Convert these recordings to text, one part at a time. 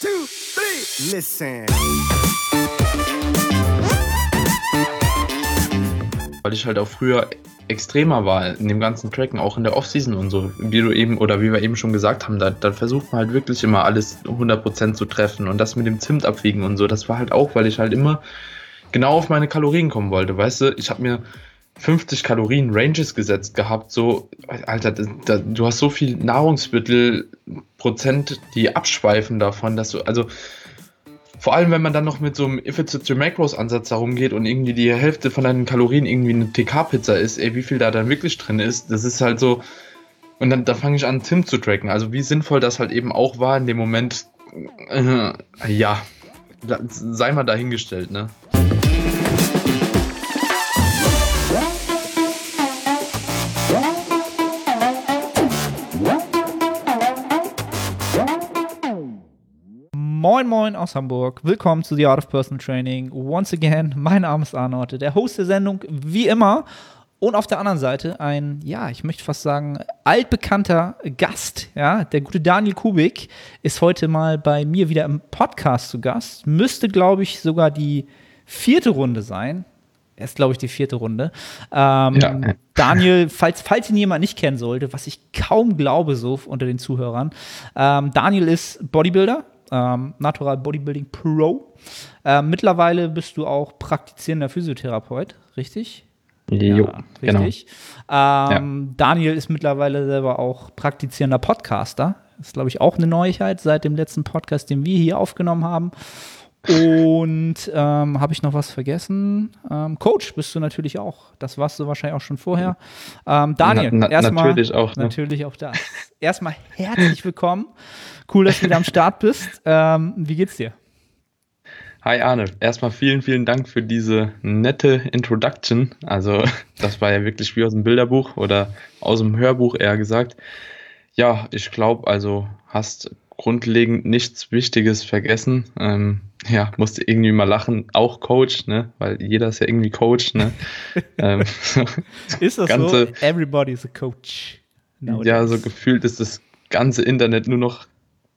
two, three. Listen. Weil ich halt auch früher extremer war in dem ganzen Tracken, auch in der Offseason und so, wie du eben oder wie wir eben schon gesagt haben, da, da versucht man halt wirklich immer alles 100% zu treffen und das mit dem Zimt abwiegen und so, das war halt auch, weil ich halt immer genau auf meine Kalorien kommen wollte, weißt du, ich habe mir 50 Kalorien Ranges gesetzt gehabt, so, Alter, da, da, du hast so viel Nahrungsmittelprozent, die abschweifen davon, dass du, also, vor allem, wenn man dann noch mit so einem If it's a Macros Ansatz darum geht und irgendwie die Hälfte von deinen Kalorien irgendwie eine TK-Pizza ist, ey, wie viel da dann wirklich drin ist, das ist halt so, und dann, da fange ich an, Zimt zu tracken. Also, wie sinnvoll das halt eben auch war in dem Moment, äh, ja, sei mal dahingestellt, ne? Moin Moin aus Hamburg. Willkommen zu The Art of Personal Training. Once again, mein Name ist Arnold, der Host der Sendung, wie immer. Und auf der anderen Seite ein, ja, ich möchte fast sagen, altbekannter Gast, ja, der gute Daniel Kubik ist heute mal bei mir wieder im Podcast zu Gast. Müsste, glaube ich, sogar die vierte Runde sein. Er ist, glaube ich, die vierte Runde. Ähm, ja. Daniel, falls, falls ihn jemand nicht kennen sollte, was ich kaum glaube, so unter den Zuhörern, ähm, Daniel ist Bodybuilder, ähm, Natural Bodybuilding Pro. Ähm, mittlerweile bist du auch praktizierender Physiotherapeut, richtig? Jo, ja, genau. richtig. Genau. Ähm, ja. Daniel ist mittlerweile selber auch praktizierender Podcaster. Das ist, glaube ich, auch eine Neuigkeit seit dem letzten Podcast, den wir hier aufgenommen haben. Und ähm, habe ich noch was vergessen? Ähm, Coach bist du natürlich auch. Das warst du wahrscheinlich auch schon vorher. Ähm, Daniel, na, na, erstmal natürlich auch. Ne? Natürlich auch da. erstmal herzlich willkommen. Cool, dass du wieder am Start bist. Ähm, wie geht's dir? Hi Arne, erstmal vielen, vielen Dank für diese nette Introduction. Also, das war ja wirklich wie aus dem Bilderbuch oder aus dem Hörbuch eher gesagt. Ja, ich glaube, also hast grundlegend nichts Wichtiges vergessen. Ähm, ja, musste irgendwie mal lachen, auch Coach, ne? Weil jeder ist ja irgendwie Coach, ne? ähm, ist das ganze, so? Everybody is a coach. Nowadays. Ja, so gefühlt ist das ganze Internet nur noch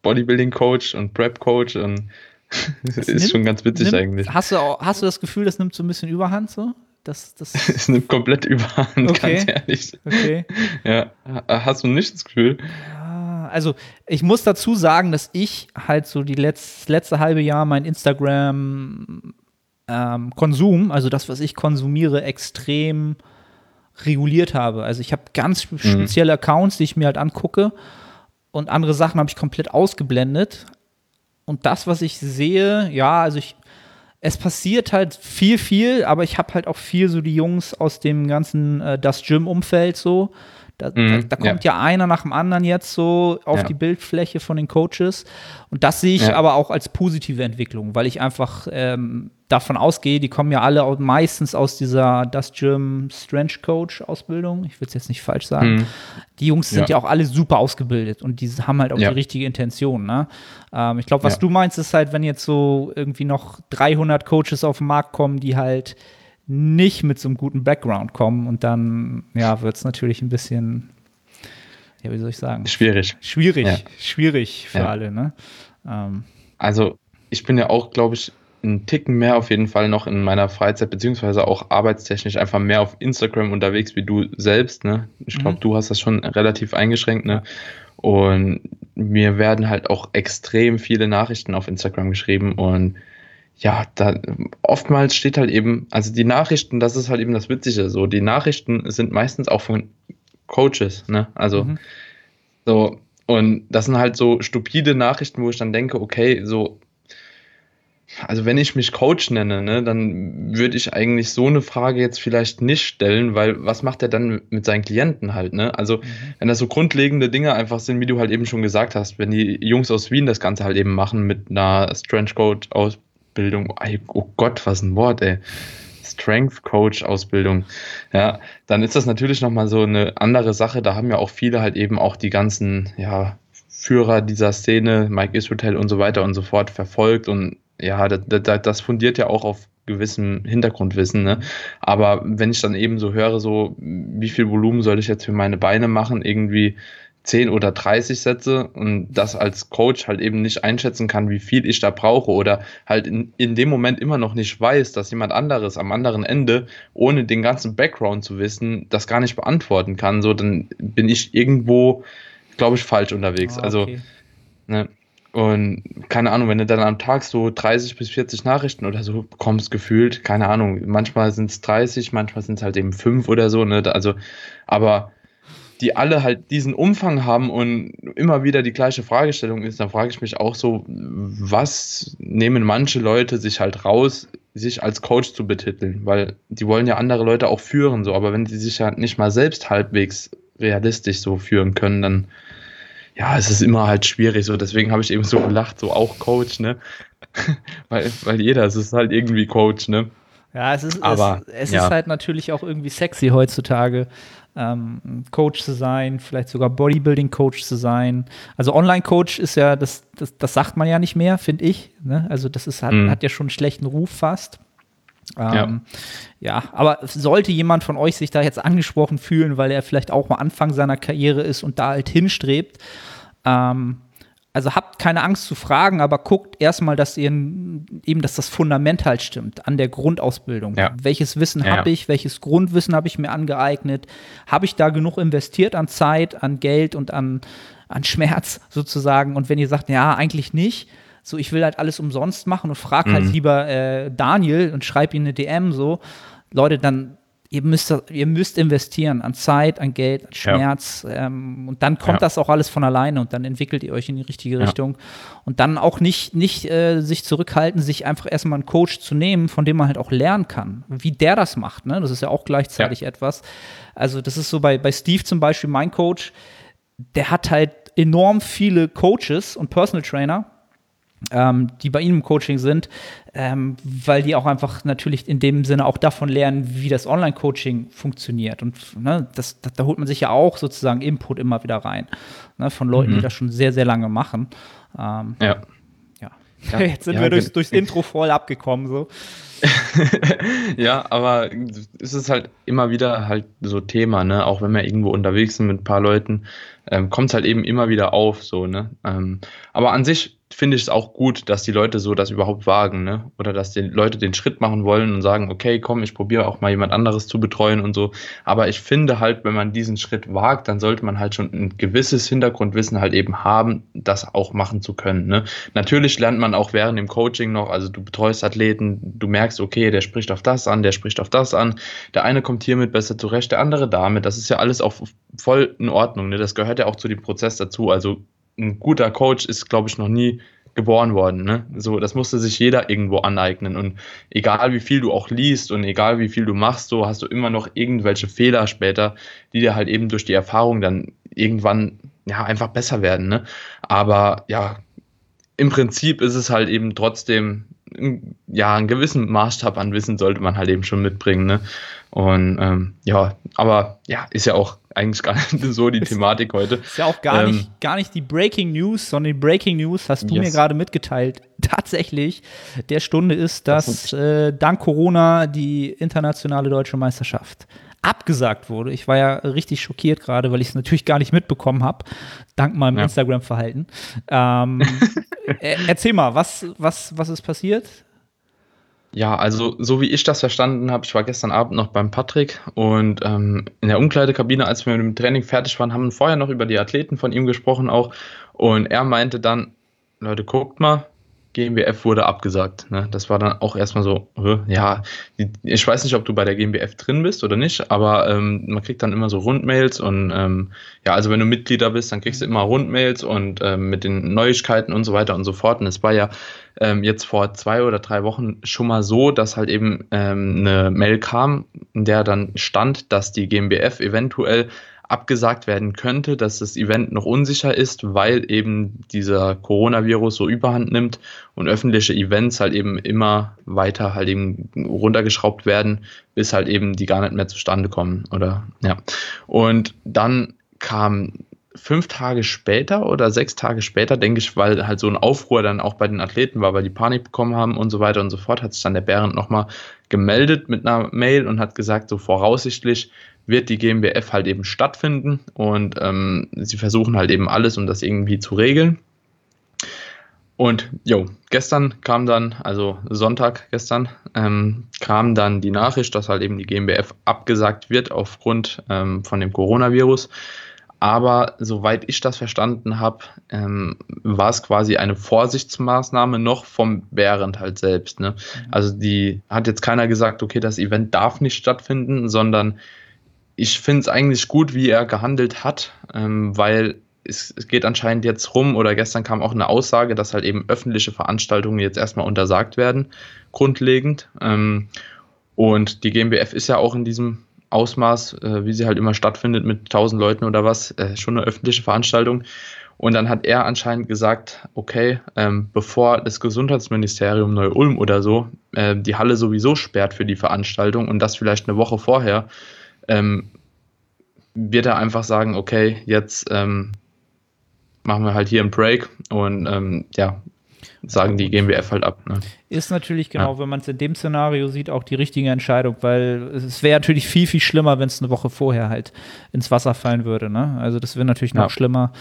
Bodybuilding-Coach und Prep-Coach und ist nimmt, schon ganz witzig nimmt, eigentlich. Hast du, auch, hast du das Gefühl, das nimmt so ein bisschen Überhand so? Das, das es nimmt komplett Überhand, okay. ganz ehrlich. Okay. Ja, hast du nicht das Gefühl? Also ich muss dazu sagen, dass ich halt so die letz, letzte halbe Jahr mein Instagram ähm, Konsum, also das, was ich konsumiere, extrem reguliert habe. Also ich habe ganz mhm. spezielle Accounts, die ich mir halt angucke und andere Sachen habe ich komplett ausgeblendet. Und das, was ich sehe, ja, also ich, es passiert halt viel, viel, aber ich habe halt auch viel so die Jungs aus dem ganzen äh, Das Gym-Umfeld so. Da, mhm, da, da kommt ja. ja. einer nach dem anderen jetzt so auf ja. die Bildfläche von den Coaches. Und das sehe ich ja. aber auch als positive Entwicklung, weil ich einfach ähm, davon ausgehe, die kommen ja alle meistens aus dieser Das Gym Strength Coach Ausbildung. Ich will es jetzt nicht falsch sagen. Mhm. Die Jungs sind ja. auch alle super ausgebildet und die haben halt auch die richtige Intention. Ne? Ähm, ich glaube, was du meinst, ist halt, wenn jetzt so irgendwie noch 300 Coaches auf den Markt kommen, die halt nicht mit so einem guten Background kommen und dann ja, wird es natürlich ein bisschen, ja, wie soll ich sagen? Schwierig. Schwierig, ja. schwierig für ja. alle, ne? Ähm. Also ich bin ja auch, glaube ich, einen Ticken mehr auf jeden Fall noch in meiner Freizeit, beziehungsweise auch arbeitstechnisch einfach mehr auf Instagram unterwegs wie du selbst, ne? Ich glaube, mhm. du hast das schon relativ eingeschränkt, ne? Und mir werden halt auch extrem viele Nachrichten auf Instagram geschrieben und ja, da oftmals steht halt eben, also die Nachrichten, das ist halt eben das Witzige, so die Nachrichten sind meistens auch von Coaches, ne? Also mhm. so und das sind halt so stupide Nachrichten, wo ich dann denke, okay, so also wenn ich mich Coach nenne, ne, dann würde ich eigentlich so eine Frage jetzt vielleicht nicht stellen, weil was macht er dann mit seinen Klienten halt, ne? Also mhm. wenn das so grundlegende Dinge einfach sind, wie du halt eben schon gesagt hast, wenn die Jungs aus Wien das Ganze halt eben machen mit einer Strength Coach aus Ausbildung, oh Gott, was ein Wort, ey. Strength Coach Ausbildung. Ja, dann ist das natürlich nochmal so eine andere Sache. Da haben ja auch viele halt eben auch die ganzen, ja, Führer dieser Szene, Mike Israel und so weiter und so fort verfolgt und ja, das, das fundiert ja auch auf gewissem Hintergrundwissen, ne? Aber wenn ich dann eben so höre, so, wie viel Volumen soll ich jetzt für meine Beine machen, irgendwie 10 oder 30 Sätze und das als Coach halt eben nicht einschätzen kann, wie viel ich da brauche oder halt in, in dem Moment immer noch nicht weiß, dass jemand anderes am anderen Ende, ohne den ganzen Background zu wissen, das gar nicht beantworten kann, so dann bin ich irgendwo, glaube ich, falsch unterwegs. Ah, also, okay. Also, ne, und keine Ahnung, wenn du dann am Tag so 30 bis 40 Nachrichten oder so bekommst, gefühlt, keine Ahnung, manchmal sind es 30, manchmal sind es halt eben 5 oder so, ne? Also, aber die alle halt diesen Umfang haben und immer wieder die gleiche Fragestellung ist, dann frage ich mich auch so, was nehmen manche Leute sich halt raus, sich als Coach zu betiteln, weil die wollen ja andere Leute auch führen, so, aber wenn sie sich ja nicht mal selbst halbwegs realistisch so führen können, dann ja, es ist immer halt schwierig, so, deswegen habe ich eben so gelacht, so auch Coach, ne, weil, weil jeder, es ist halt irgendwie Coach, ne. Ja, es ist, aber, es, es ja. ist halt natürlich auch irgendwie sexy heutzutage, ähm, Coach zu sein, vielleicht sogar Bodybuilding-Coach zu sein. Also Online-Coach ist ja, das, das, das sagt man ja nicht mehr, finde ich. Ne? Also das ist, hat, mhm. hat ja schon einen schlechten Ruf fast. Ähm, ja. ja, aber sollte jemand von euch sich da jetzt angesprochen fühlen, weil er vielleicht auch am Anfang seiner Karriere ist und da halt hinstrebt, ähm, also habt keine Angst zu fragen, aber guckt erstmal, dass ihr eben, dass das Fundament halt stimmt an der Grundausbildung. Ja. Welches Wissen ja. habe ich, welches Grundwissen habe ich mir angeeignet? Habe ich da genug investiert an Zeit, an Geld und an, an Schmerz sozusagen? Und wenn ihr sagt, ja, eigentlich nicht, so ich will halt alles umsonst machen und frag halt mhm. halt lieber äh, Daniel und schreib ihm eine DM so, Leute, dann ihr müsst, ihr müsst investieren an Zeit, an Geld, an Schmerz. Ja. Ähm, und dann kommt ja. das auch alles von alleine und dann entwickelt ihr euch in die richtige ja. Richtung. Und dann auch nicht, nicht äh, sich zurückhalten, sich einfach erstmal einen Coach zu nehmen, von dem man halt auch lernen kann. Wie der das macht, ne? Das ist ja auch gleichzeitig etwas. Also, das ist so bei, bei Steve zum Beispiel, mein Coach, der hat halt enorm viele Coaches und Personal Trainer ähm, die bei Ihnen im Coaching sind, ähm, weil die auch einfach natürlich in dem Sinne auch davon lernen, wie das Online-Coaching funktioniert. Und ne, das, das, da holt man sich ja auch sozusagen Input immer wieder rein ne, von Leuten, mhm. die das schon sehr, sehr lange machen. Ähm, ja. ja. Ja. Jetzt sind ja, wir durchs, durchs Intro voll abgekommen. So. ja, aber es ist halt immer wieder halt so Thema, ne? Auch wenn wir irgendwo unterwegs sind mit ein paar Leuten, ähm, kommt es halt eben immer wieder auf, so, ne? Ähm, aber an sich finde ich es auch gut, dass die Leute so das überhaupt wagen, ne? Oder dass die Leute den Schritt machen wollen und sagen, okay, komm, ich probiere auch mal jemand anderes zu betreuen und so. Aber ich finde halt, wenn man diesen Schritt wagt, dann sollte man halt schon ein gewisses Hintergrundwissen halt eben haben, das auch machen zu können. Ne? Natürlich lernt man auch während dem Coaching noch, also du betreust Athleten, du merkst, okay, der spricht auf das an, der spricht auf das an, der eine kommt hiermit besser zurecht, der andere damit. Das ist ja alles auch voll in Ordnung. Ne? Das gehört ja auch zu dem Prozess dazu. Also ein guter Coach ist, glaube ich, noch nie geboren worden. Ne? So, das musste sich jeder irgendwo aneignen. Und egal wie viel du auch liest und egal wie viel du machst, so hast du immer noch irgendwelche Fehler später, die dir halt eben durch die Erfahrung dann irgendwann ja einfach besser werden. Ne? Aber ja, im Prinzip ist es halt eben trotzdem ja, einen gewissen Maßstab an Wissen sollte man halt eben schon mitbringen. Ne? Und ähm, ja, aber ja, ist ja auch eigentlich gar nicht so die Thematik heute. Ist ja auch gar, ähm, nicht, gar nicht die Breaking News, sondern die Breaking News hast du yes. mir gerade mitgeteilt. Tatsächlich der Stunde ist, dass äh, dank Corona die internationale deutsche Meisterschaft abgesagt wurde. Ich war ja richtig schockiert gerade, weil ich es natürlich gar nicht mitbekommen habe, dank meinem ja. Instagram-Verhalten. Ähm, erzähl mal, was, was, was ist passiert? Ja, also so wie ich das verstanden habe, ich war gestern Abend noch beim Patrick und ähm, in der Umkleidekabine, als wir mit dem Training fertig waren, haben wir vorher noch über die Athleten von ihm gesprochen auch. Und er meinte dann, Leute, guckt mal, GmbF wurde abgesagt. Ne? Das war dann auch erstmal so, ja, ich weiß nicht, ob du bei der GmbF drin bist oder nicht, aber ähm, man kriegt dann immer so Rundmails und ähm, ja, also wenn du Mitglieder bist, dann kriegst du immer Rundmails und ähm, mit den Neuigkeiten und so weiter und so fort. Und es war ja ähm, jetzt vor zwei oder drei Wochen schon mal so, dass halt eben ähm, eine Mail kam, in der dann stand, dass die GmbF eventuell abgesagt werden könnte, dass das Event noch unsicher ist, weil eben dieser Coronavirus so überhand nimmt und öffentliche Events halt eben immer weiter halt eben runtergeschraubt werden, bis halt eben die gar nicht mehr zustande kommen oder ja. Und dann kam fünf Tage später oder sechs Tage später, denke ich, weil halt so ein Aufruhr dann auch bei den Athleten war, weil die Panik bekommen haben und so weiter und so fort, hat sich dann der Bärend nochmal gemeldet mit einer Mail und hat gesagt, so voraussichtlich wird die GmbF halt eben stattfinden und ähm, sie versuchen halt eben alles, um das irgendwie zu regeln. Und jo, gestern kam dann, also Sonntag gestern, ähm, kam dann die Nachricht, dass halt eben die GmbF abgesagt wird aufgrund ähm, von dem Coronavirus. Aber soweit ich das verstanden habe, ähm, war es quasi eine Vorsichtsmaßnahme noch vom Behrendt halt selbst. Ne? Mhm. Also die hat jetzt keiner gesagt, okay, das Event darf nicht stattfinden, sondern ich finde es eigentlich gut, wie er gehandelt hat, ähm, weil es, es, geht anscheinend jetzt rum oder gestern kam auch eine Aussage, dass halt eben öffentliche Veranstaltungen jetzt erstmal untersagt werden, grundlegend. Ähm, und die GmbF ist ja auch in diesem Ausmaß, äh, wie sie halt immer stattfindet mit 1000 Leuten oder was, äh, schon eine öffentliche Veranstaltung. Und dann hat er anscheinend gesagt, okay, ähm, bevor das Gesundheitsministerium Neu-Ulm oder so äh, die Halle sowieso sperrt für die Veranstaltung und das vielleicht eine Woche vorher, ähm, wird er einfach sagen, okay, jetzt ähm, machen wir halt hier einen Break und ähm, ja, sagen die GmbF halt ab. Ne? Ist natürlich genau, ja. wenn man es in dem Szenario sieht, auch die richtige Entscheidung, weil es wäre natürlich viel, viel schlimmer, wenn es eine Woche vorher halt ins Wasser fallen würde. Ne? Also das wäre natürlich noch ja. schlimmer.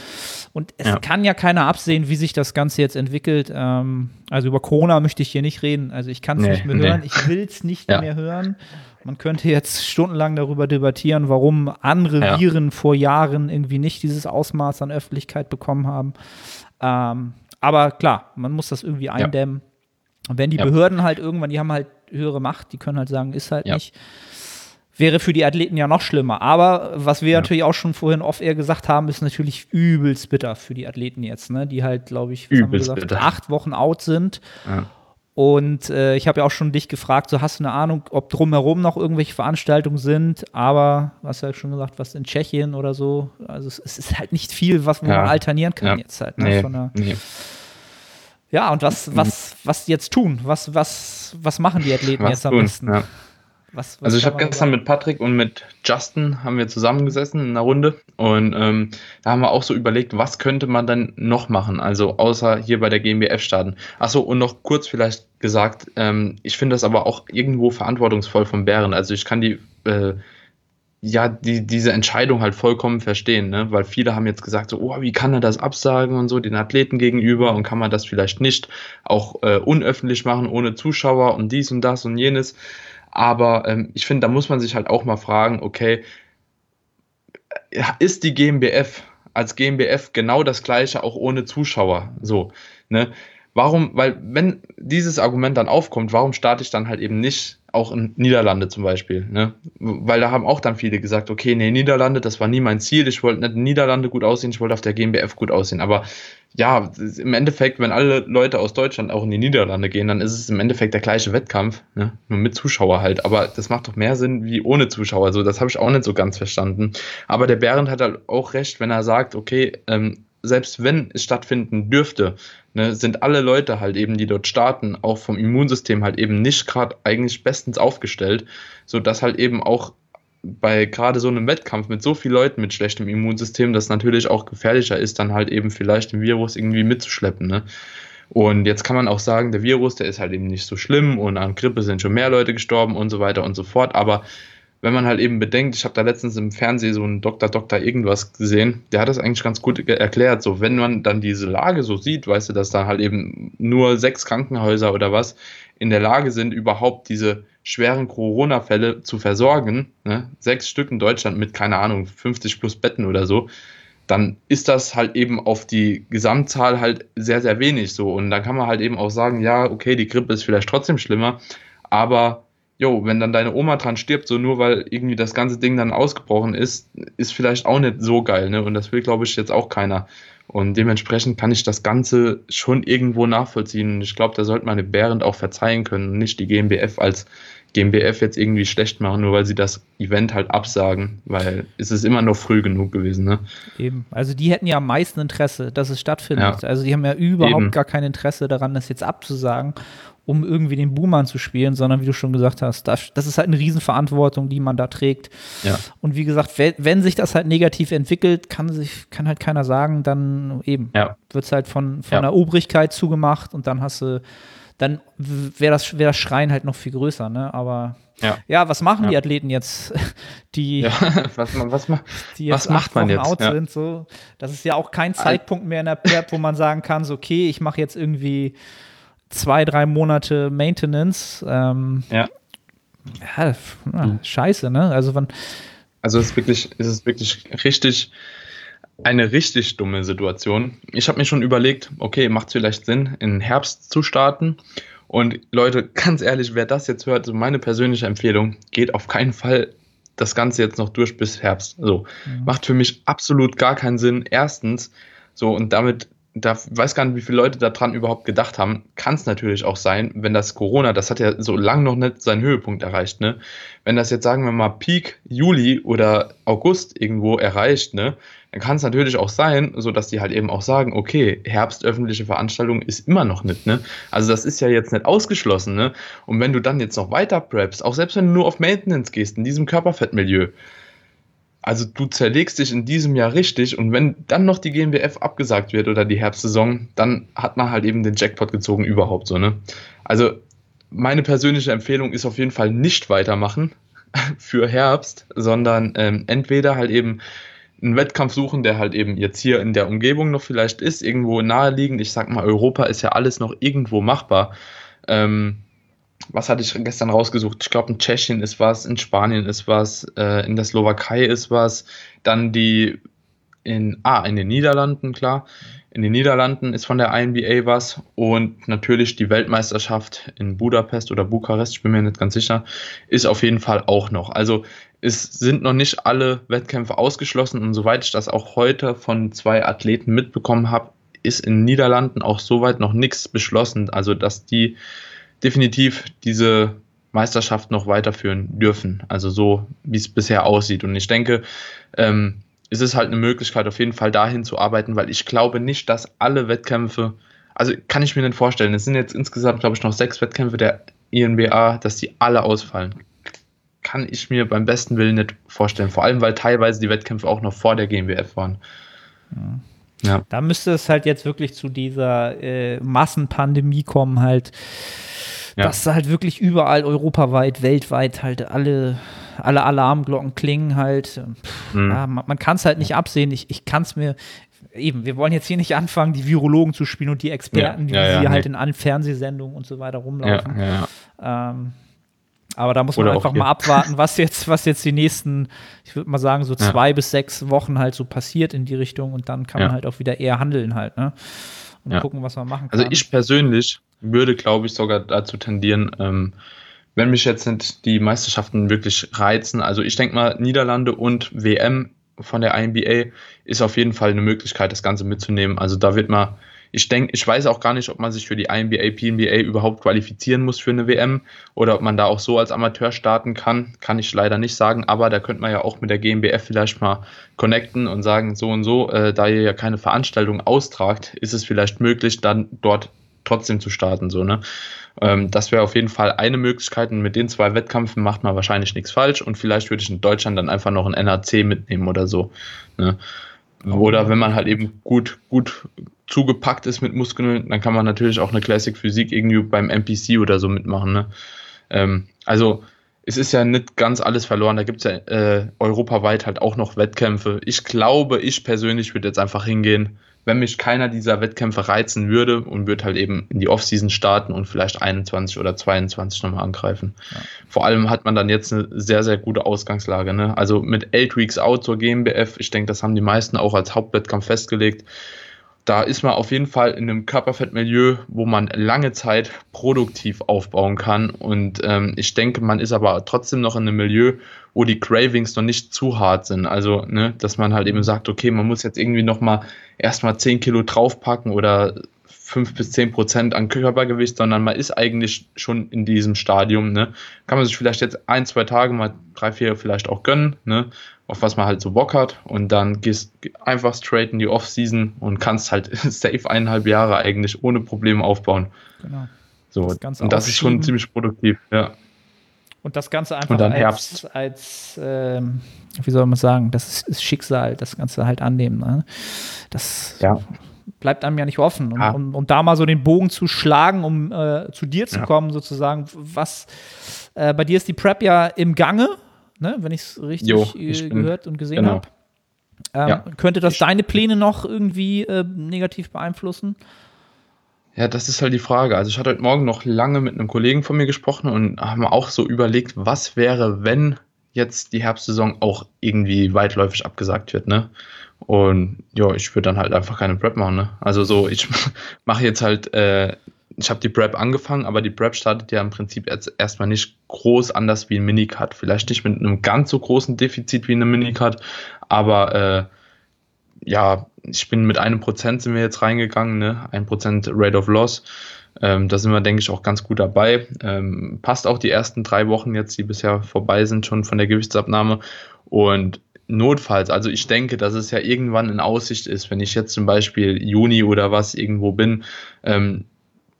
Und es ja. kann ja keiner absehen, wie sich das Ganze jetzt entwickelt. Ähm, also über Corona möchte ich hier nicht reden. Also ich kann es nee, nicht mehr nee. hören. Ich will es nicht mehr hören. Man könnte jetzt stundenlang darüber debattieren, warum andere ja. Viren vor Jahren irgendwie nicht dieses Ausmaß an Öffentlichkeit bekommen haben. Ähm, aber klar, man muss das irgendwie eindämmen. Und wenn die ja. Behörden halt irgendwann, die haben halt höhere Macht, die können halt sagen, ist halt ja. nicht. Wäre für die Athleten ja noch schlimmer. Aber was wir ja. natürlich auch schon vorhin off-air gesagt haben, ist natürlich übelst bitter für die Athleten jetzt, ne? die halt, glaube ich, gesagt, acht Wochen out sind. Ja. Und äh, ich habe ja auch schon dich gefragt, so hast du eine Ahnung, ob drumherum noch irgendwelche Veranstaltungen sind, aber du hast ja schon gesagt, was in Tschechien oder so. Also es, es ist halt nicht viel, was man ja. alternieren kann ja. jetzt halt. Ne, nee. nee. Ja, und was, was, was jetzt tun? Was, was, was machen die Athleten was jetzt am tun? besten? Ja. Was, was also ich habe gestern mit Patrick und mit Justin haben wir zusammengesessen in einer Runde und ähm, da haben wir auch so überlegt, was könnte man dann noch machen, also außer hier bei der GmbF starten. Achso, und noch kurz vielleicht gesagt, ähm, ich finde das aber auch irgendwo verantwortungsvoll von Bären. Also ich kann die äh, ja, die, diese Entscheidung halt vollkommen verstehen, ne? weil viele haben jetzt gesagt, so, oh, wie kann er das absagen und so den Athleten gegenüber und kann man das vielleicht nicht auch äh, unöffentlich machen, ohne Zuschauer und dies und das und jenes. Aber ähm, ich finde, da muss man sich halt auch mal fragen, okay, ist die GmbF als GmbF genau das gleiche, auch ohne Zuschauer? So, ne? Warum, weil wenn dieses Argument dann aufkommt, warum starte ich dann halt eben nicht auch in Niederlande zum Beispiel, ne? Weil da haben auch dann viele gesagt, okay, nee, Niederlande, das war nie mein Ziel, ich wollte nicht in Niederlande gut aussehen, ich wollte auf der GmbF gut aussehen, aber ja, im Endeffekt, wenn alle Leute aus Deutschland auch in die Niederlande gehen, dann ist es im Endeffekt der gleiche Wettkampf, ne? nur mit Zuschauer halt. Aber das macht doch mehr Sinn wie ohne Zuschauer. So, das habe ich auch nicht so ganz verstanden. Aber der Behrendt hat halt auch recht, wenn er sagt, okay, ähm, selbst wenn es stattfinden dürfte, ne, sind alle Leute halt eben, die dort starten, auch vom Immunsystem halt eben nicht gerade eigentlich bestens aufgestellt, sodass halt eben auch bei gerade so einem Wettkampf mit so vielen Leuten mit schlechtem Immunsystem, das natürlich auch gefährlicher ist, dann halt eben vielleicht den Virus irgendwie mitzuschleppen. Ne? Und jetzt kann man auch sagen, der Virus, der ist halt eben nicht so schlimm und an Grippe sind schon mehr Leute gestorben und so weiter und so fort. Aber wenn man halt eben bedenkt, ich habe da letztens im Fernsehen so einen Doktor, Doktor irgendwas gesehen, der hat das eigentlich ganz gut erklärt. So, wenn man dann diese Lage so sieht, weißt du, dass da halt eben nur sechs Krankenhäuser oder was in der Lage sind, überhaupt diese schweren Corona-Fälle zu versorgen, ne, sechs Stück in Deutschland mit, keine Ahnung, 50 plus Betten oder so, dann ist das halt eben auf die Gesamtzahl halt sehr, sehr wenig so. Und dann kann man halt eben auch sagen, ja, okay, die Grippe ist vielleicht trotzdem schlimmer, aber jo, wenn dann deine Oma dran stirbt, so nur weil irgendwie das ganze Ding dann ausgebrochen ist, ist vielleicht auch nicht so geil, ne? Und das will, glaube ich, jetzt auch keiner. Und dementsprechend kann ich das Ganze schon irgendwo nachvollziehen. Und ich glaube, da sollte man Behrendt auch verzeihen können und nicht die GmbF als GmbF jetzt irgendwie schlecht machen, nur weil sie das Event halt absagen, weil es ist immer noch früh genug gewesen. Ne? Eben. Also die hätten ja am meisten Interesse, dass es stattfindet. Ja. Also die haben ja überhaupt Eben. gar kein Interesse daran, das jetzt abzusagen um irgendwie den Boomer zu spielen, sondern wie du schon gesagt hast, das, das ist halt eine Riesenverantwortung, die man da trägt. Ja. Und wie gesagt, wenn, wenn, sich das halt negativ entwickelt, kann sich, kann halt keiner sagen, dann eben ja. wird es halt von, von ja. der Obrigkeit zugemacht und dann hast du dann wäre das, wär das Schreien halt noch viel größer, ne? Aber Ja. ja, was machen die Athleten jetzt, die, was, man- was, man- die jetzt was macht acht man jetzt? out sind? So. Das ist ja auch kein Zeitpunkt mehr in der Prep, wo man sagen kann, so, okay, ich mache jetzt irgendwie zwei, drei Monate Maintenance. Ähm, Ja. ja, f- ja, scheiße, ne? Also wann, Also es ist wirklich, es ist wirklich richtig eine richtig dumme Situation. Ich habe mir schon überlegt, okay, macht es vielleicht Sinn, in Herbst zu starten. Und Leute, ganz ehrlich, wer das jetzt hört, so meine persönliche Empfehlung, geht auf keinen Fall das Ganze jetzt noch durch bis Herbst. So, macht für mich absolut gar keinen Sinn. Erstens, so und damit, da weiß gar nicht, wie viele Leute daran überhaupt gedacht haben. Kann es natürlich auch sein, wenn das Corona, das hat ja so lange noch nicht seinen Höhepunkt erreicht, ne? Wenn das jetzt, sagen wir mal, Peak Juli oder August irgendwo erreicht, ne? Dann kann es natürlich auch sein, so dass die halt eben auch sagen, okay, Herbst öffentliche Veranstaltung ist immer noch nicht, ne? Also das ist ja jetzt nicht ausgeschlossen, ne? Und wenn du dann jetzt noch weiter preppst, auch selbst wenn du nur auf Maintenance gehst, in diesem Körperfettmilieu, also du zerlegst dich in diesem Jahr richtig und wenn dann noch die GmbF abgesagt wird oder die Herbstsaison, dann hat man halt eben den Jackpot gezogen überhaupt so, ne? Also meine persönliche Empfehlung ist auf jeden Fall nicht weitermachen für Herbst, sondern ähm, entweder halt eben einen Wettkampf suchen, der halt eben jetzt hier in der Umgebung noch vielleicht ist, irgendwo naheliegend. Ich sag mal, Europa ist ja alles noch irgendwo machbar. Ähm, was hatte ich gestern rausgesucht? Ich glaube, in Tschechien ist was, in Spanien ist was, äh, in der Slowakei ist was, dann die in, ah, in den Niederlanden, klar. In den Niederlanden ist von der INBA was und natürlich die Weltmeisterschaft in Budapest oder Bukarest, ich bin mir nicht ganz sicher, ist auf jeden Fall auch noch. Also es sind noch nicht alle Wettkämpfe ausgeschlossen und soweit ich das auch heute von zwei Athleten mitbekommen habe, ist in den Niederlanden auch soweit noch nichts beschlossen. Also dass die definitiv diese Meisterschaft noch weiterführen dürfen. Also so, wie es bisher aussieht. Und ich denke, ähm, es ist halt eine Möglichkeit, auf jeden Fall dahin zu arbeiten, weil ich glaube nicht, dass alle Wettkämpfe, also kann ich mir nicht vorstellen, es sind jetzt insgesamt, glaube ich, noch sechs Wettkämpfe der INBA, dass die alle ausfallen. Kann ich mir beim besten Willen nicht vorstellen. Vor allem, weil teilweise die Wettkämpfe auch noch vor der GmbF waren. Ja. Da müsste es halt jetzt wirklich zu dieser äh, Massenpandemie kommen, halt, Ja. dass halt wirklich überall europaweit, weltweit halt alle, alle Alarmglocken klingen halt. Mhm. ja, man man kann es halt nicht absehen. Ich, ich kann es mir. Eben, wir wollen jetzt hier nicht anfangen, die Virologen zu spielen und die Experten, Ja, ja, die ja, hier nee. halt in allen Fernsehsendungen und so weiter rumlaufen. Ähm, aber da muss man Oder einfach mal abwarten, was jetzt, was jetzt die nächsten, ich würde mal sagen, so zwei bis sechs Wochen halt so passiert in die Richtung und dann kann man halt auch wieder eher handeln halt, ne? Und gucken, was man machen kann. Also ich persönlich würde, glaube ich, sogar dazu tendieren, ähm, wenn mich jetzt nicht die Meisterschaften wirklich reizen. Also ich denke mal, Niederlande und WM von der INBA ist auf jeden Fall eine Möglichkeit, das Ganze mitzunehmen. Also da wird man, ich denke, ich weiß auch gar nicht, ob man sich für die INBA, PNBA überhaupt qualifizieren muss für eine WM oder ob man da auch so als Amateur starten kann, kann ich leider nicht sagen. Aber da könnte man ja auch mit der GmbF vielleicht mal connecten und sagen, so und so, äh, da ihr ja keine Veranstaltung austragt, ist es vielleicht möglich, dann dort trotzdem zu starten. So, ne? ähm, das wäre auf jeden Fall eine Möglichkeit. Und mit den zwei Wettkämpfen macht man wahrscheinlich nichts falsch. Und vielleicht würde ich in Deutschland dann einfach noch ein NAC mitnehmen oder so. Ne? Oder wenn man halt eben gut, gut zugepackt ist mit Muskeln, dann kann man natürlich auch eine Classic Physik irgendwie beim MPC oder so mitmachen. Ne? Ähm, also es ist ja nicht ganz alles verloren. Da gibt es ja äh, europaweit halt auch noch Wettkämpfe. Ich glaube, ich persönlich würde jetzt einfach hingehen, wenn mich keiner dieser Wettkämpfe reizen würde und würde halt eben in die Offseason starten und vielleicht 21 oder 22 nochmal angreifen. Ja. Vor allem hat man dann jetzt eine sehr, sehr gute Ausgangslage. Ne? Also mit 8 Weeks Out zur GmbF, ich denke, das haben die meisten auch als Hauptwettkampf festgelegt. Da ist man auf jeden Fall in einem Körperfettmilieu, wo man lange Zeit produktiv aufbauen kann. Und ähm, ich denke, man ist aber trotzdem noch in einem Milieu, wo die Cravings noch nicht zu hart sind. Also, ne, dass man halt eben sagt, okay, man muss jetzt irgendwie nochmal erstmal 10 Kilo draufpacken oder 5 bis 10 Prozent an Körpergewicht, sondern man ist eigentlich schon in diesem Stadium. Ne? Kann man sich vielleicht jetzt ein, zwei Tage, mal drei, vier vielleicht auch gönnen, ne? Auf was man halt so Bock hat. Und dann gehst einfach straight in die Off-Season und kannst halt safe eineinhalb Jahre eigentlich ohne Probleme aufbauen. genau. So, Das und das ist schon ziemlich produktiv, ja. Und das Ganze einfach als, Herbst. als ähm, wie soll man sagen, das ist, ist Schicksal, das Ganze halt annehmen. Ne? Das Ja. bleibt einem ja nicht offen. Und, ja. um, um, da mal so den Bogen zu schlagen, um äh, zu dir zu ja. kommen, sozusagen, was äh, bei dir ist die Prep ja im Gange, ne? wenn ich es richtig jo, ich gehört und gesehen genau. habe. Ähm, ja. Könnte das deine Pläne noch irgendwie äh, negativ beeinflussen? Ja, das ist halt die Frage. Also ich hatte heute Morgen noch lange mit einem Kollegen von mir gesprochen und haben auch so überlegt, was wäre, wenn jetzt die Herbstsaison auch irgendwie weitläufig abgesagt wird, ne? Und ja, ich würde dann halt einfach keine Prep machen, ne? Also so, ich mache jetzt halt, äh, ich habe die Prep angefangen, aber die Prep startet ja im Prinzip erstmal nicht groß anders wie ein Minicut. Vielleicht nicht mit einem ganz so großen Defizit wie eine Minicut, aber äh, ja, ich bin mit einem Prozent sind wir jetzt reingegangen, ne? Ein Prozent Rate of Loss. Ähm, da sind wir, denke ich, auch ganz gut dabei. Ähm, passt auch die ersten drei Wochen jetzt, die bisher vorbei sind, schon von der Gewichtsabnahme. Und notfalls, also ich denke, dass es ja irgendwann in Aussicht ist, wenn ich jetzt zum Beispiel Juni oder was irgendwo bin, ähm,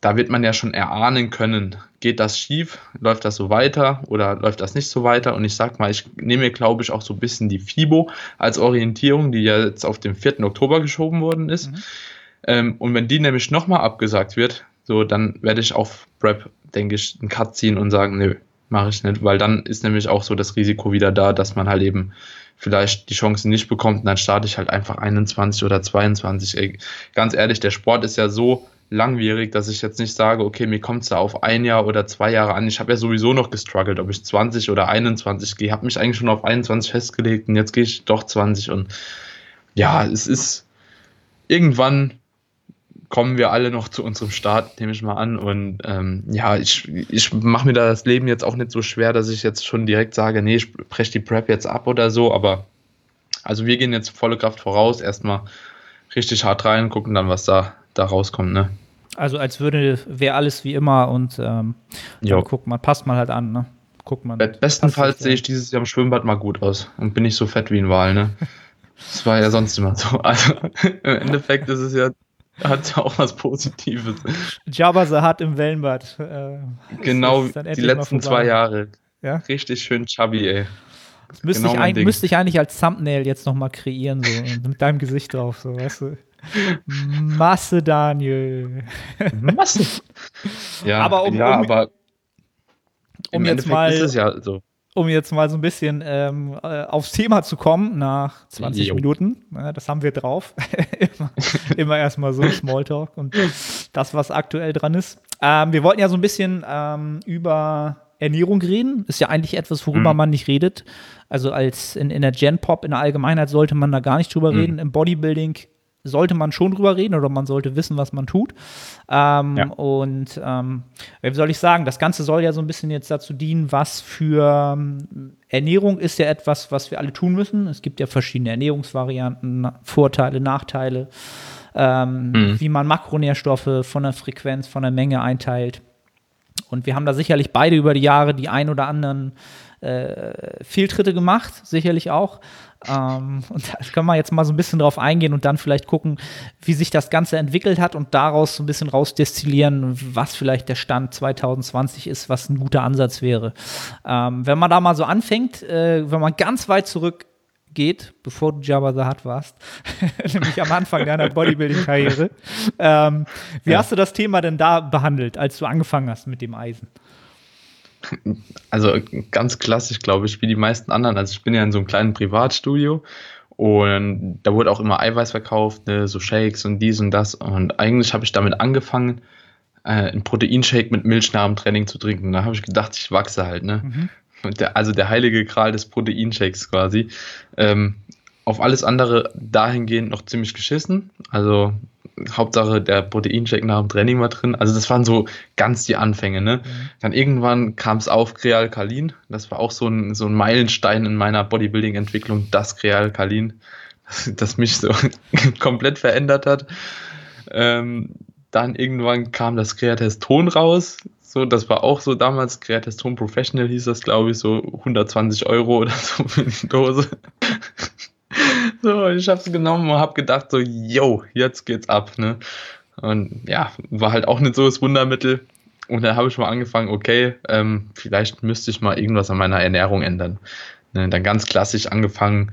da wird man ja schon erahnen können, geht das schief, läuft das so weiter oder läuft das nicht so weiter. Und ich sag mal, ich nehme mir, glaube ich, auch so ein bisschen die FIBO als Orientierung, die ja jetzt auf den 4. Oktober geschoben worden ist. Mhm. Ähm, und wenn die nämlich nochmal abgesagt wird, so dann werde ich auf Prep, denke ich, einen Cut ziehen und sagen, nö, mache ich nicht, weil dann ist nämlich auch so das Risiko wieder da, dass man halt eben vielleicht die Chance nicht bekommt und dann starte ich halt einfach 21 oder 22. Ey, ganz ehrlich, der Sport ist ja so langwierig, dass ich jetzt nicht sage, okay, mir kommt es da auf ein Jahr oder zwei Jahre an. Ich habe ja sowieso noch gestruggelt, ob ich 20 oder 21 gehe. Habe mich eigentlich schon auf 21 festgelegt und jetzt gehe ich doch 20 und ja, es ist irgendwann kommen wir alle noch zu unserem Start, nehme ich mal an. Und ähm, ja, ich, ich mache mir da das Leben jetzt auch nicht so schwer, dass ich jetzt schon direkt sage, nee, ich breche die Prep jetzt ab oder so. Aber also wir gehen jetzt volle Kraft voraus, erstmal richtig hart rein, gucken dann, was da, da rauskommt, ne? Also als würde, wäre alles wie immer und ähm, dann guckt man, passt man halt an, ne? Guckt man. Bestenfalls sehe ich dieses Jahr im Schwimmbad mal gut aus und bin nicht so fett wie ein Wal, ne? Das war ja sonst immer so. Also im Endeffekt ist es ja hat auch was Positives. Jabba the Hutt im Wellenbad. Äh, genau, die letzten zwei Jahre. Ja? Richtig schön chubby, ey. Das müsste, genau ich, müsste ich eigentlich als Thumbnail jetzt nochmal kreieren, so mit deinem Gesicht drauf, so, weißt du. Masse Daniel. Masse. Ja, aber um, ja, um, aber um jetzt mal, ja so um jetzt mal so ein bisschen ähm, äh, aufs Thema zu kommen, nach 20 jo. Minuten, ja, das haben wir drauf. immer, immer erstmal so Smalltalk und das, was aktuell dran ist. Ähm, wir wollten ja so ein bisschen ähm, über Ernährung reden. Ist ja eigentlich etwas, worüber mhm. man nicht redet. Also als in, in der Gen-Pop in der Allgemeinheit sollte man da gar nicht drüber mhm. reden. Im Bodybuilding sollte man schon drüber reden oder man sollte wissen, was man tut. Ähm, ja. Und ähm, wie soll ich sagen, das Ganze soll ja so ein bisschen jetzt dazu dienen, was für ähm, Ernährung ist ja etwas, was wir alle tun müssen. Es gibt ja verschiedene Ernährungsvarianten, Vorteile, Nachteile, ähm, mhm. wie man Makronährstoffe von der Frequenz, von der Menge einteilt. Und wir haben da sicherlich beide über die Jahre die ein oder anderen äh, Fehltritte gemacht, sicherlich auch. Ähm, und da können wir jetzt mal so ein bisschen drauf eingehen und dann vielleicht gucken, wie sich das Ganze entwickelt hat und daraus so ein bisschen rausdestillieren, was vielleicht der Stand 2020 ist, was ein guter Ansatz wäre. Ähm, wenn man da mal so anfängt, äh, wenn man ganz weit zurück geht, bevor du Jabba the Hutt warst, nämlich am Anfang deiner Bodybuilding-Karriere. Ähm, wie ja. hast du das Thema denn da behandelt, als du angefangen hast mit dem Eisen? Also ganz klassisch, glaube ich, wie die meisten anderen. Also ich bin ja in so einem kleinen Privatstudio und da wurde auch immer Eiweiß verkauft, ne, so Shakes und dies und das. Und eigentlich habe ich damit angefangen, äh, einen Proteinshake mit Milch nach dem Training zu trinken. Da habe ich gedacht, ich wachse halt, ne? Mhm. Der, also der heilige Gral des Proteinshakes quasi. Ähm, auf alles andere dahingehend noch ziemlich geschissen. Also Hauptsache der Proteincheck nach dem Training war drin. Also das waren so ganz die Anfänge. Ne? Mhm. Dann irgendwann kam es auf Krealkalin. Das war auch so ein, so ein Meilenstein in meiner Bodybuilding-Entwicklung, das Krealkalin, das, das mich so komplett verändert hat. Ähm, dann irgendwann kam das Kreateston raus. So, das war auch so damals, Kreateston Professional hieß das, glaube ich, so 120 Euro oder so für die Dose. So, ich hab's genommen und hab gedacht, so, yo, jetzt geht's ab, ne? Und ja, war halt auch nicht so das Wundermittel. Und dann habe ich mal angefangen, okay, ähm, vielleicht müsste ich mal irgendwas an meiner Ernährung ändern. Ne, dann ganz klassisch angefangen,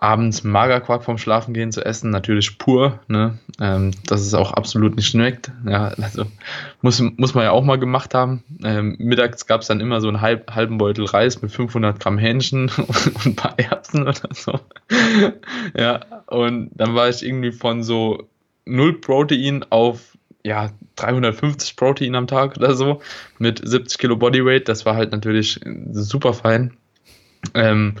abends Magerquark vom Schlafengehen zu essen, natürlich pur, ne? Ähm, dass es auch absolut nicht schmeckt. Ja, also muss, muss man ja auch mal gemacht haben. Ähm, mittags gab es dann immer so einen halb, halben Beutel Reis mit 500 Gramm Hähnchen und ein paar Erbsen oder so. ja, und dann war ich irgendwie von so null Protein auf ja, 350 Protein am Tag oder so mit 70 Kilo Bodyweight. Das war halt natürlich super fein. Ähm,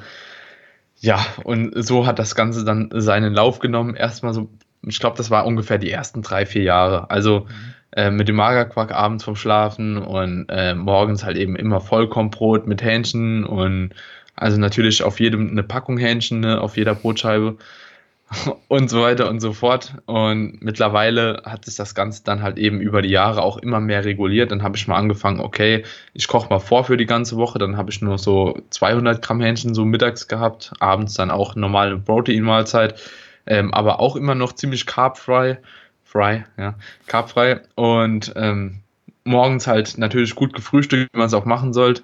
ja, und so hat das Ganze dann seinen Lauf genommen. Erstmal so, ich glaube, das war ungefähr die ersten drei, vier Jahre. Also äh, mit dem Magerquark abends vom Schlafen und äh, morgens halt eben immer Vollkornbrot mit Hähnchen und also natürlich auf jedem eine Packung Hähnchen, ne, auf jeder Brotscheibe. und so weiter und so fort. Und mittlerweile hat sich das Ganze dann halt eben über die Jahre auch immer mehr reguliert. Dann habe ich mal angefangen, okay, ich koche mal vor für die ganze Woche. Dann habe ich nur so 200 Gramm Hähnchen so mittags gehabt. Abends dann auch normale Protein-Mahlzeit. Ähm, aber auch immer noch ziemlich carb-frei. Fry, ja, carb-frei. Und ähm, morgens halt natürlich gut gefrühstückt, wie man es auch machen sollte.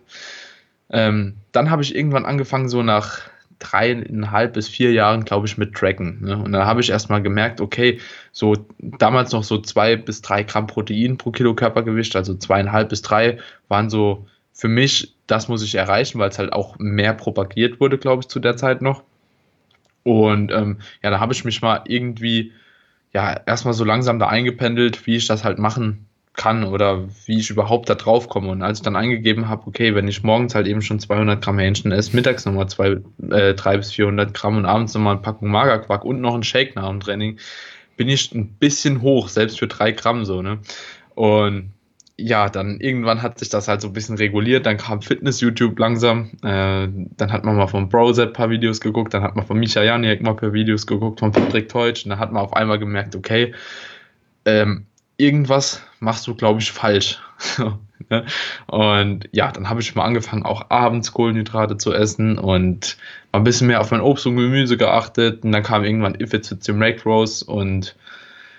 Ähm, dann habe ich irgendwann angefangen, so nach dreieinhalb bis vier Jahren, glaube ich, mit Tracken. Ne? Und dann habe ich erstmal gemerkt, okay, so damals noch so zwei bis drei Gramm Protein pro Kilo Körpergewicht, also zweieinhalb bis drei waren so für mich, das muss ich erreichen, weil es halt auch mehr propagiert wurde, glaube ich, zu der Zeit noch. Und ähm, ja, da habe ich mich mal irgendwie, ja, erstmal so langsam da eingependelt, wie ich das halt machen kann oder wie ich überhaupt da drauf komme. Und als ich dann eingegeben habe, okay, wenn ich morgens halt eben schon 200 Gramm Hähnchen esse, mittags nochmal zwei, äh, 300 bis 400 Gramm und abends nochmal eine Packung Magerquark und noch ein Shake nach dem Training, bin ich ein bisschen hoch, selbst für drei Gramm so, ne? Und ja, dann irgendwann hat sich das halt so ein bisschen reguliert, dann kam Fitness-YouTube langsam, äh, dann hat man mal von Browser ein paar Videos geguckt, dann hat man von Micha Janiak mal ein paar Videos geguckt, von Patrick Teutsch und dann hat man auf einmal gemerkt, okay, ähm, irgendwas machst du, glaube ich, falsch. Ne? und ja, dann habe ich mal angefangen, auch abends Kohlenhydrate zu essen und mal ein bisschen mehr auf mein Obst und Gemüse geachtet. Und dann kam irgendwann If It's It's Macros und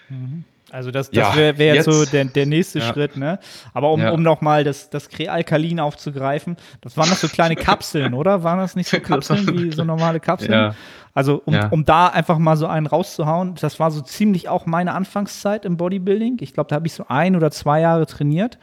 mhm. Also das, das ja, wäre wär jetzt so der, der nächste ja. Schritt, ne? Aber um, ja. um nochmal das, das Krealkalin aufzugreifen, das waren noch so kleine Kapseln, oder? Waren das nicht so Kapseln wie so normale Kapseln? Ja. Also um, um da einfach mal so einen rauszuhauen, das war so ziemlich auch meine Anfangszeit im Bodybuilding. Ich glaube, da habe ich so ein oder zwei Jahre trainiert.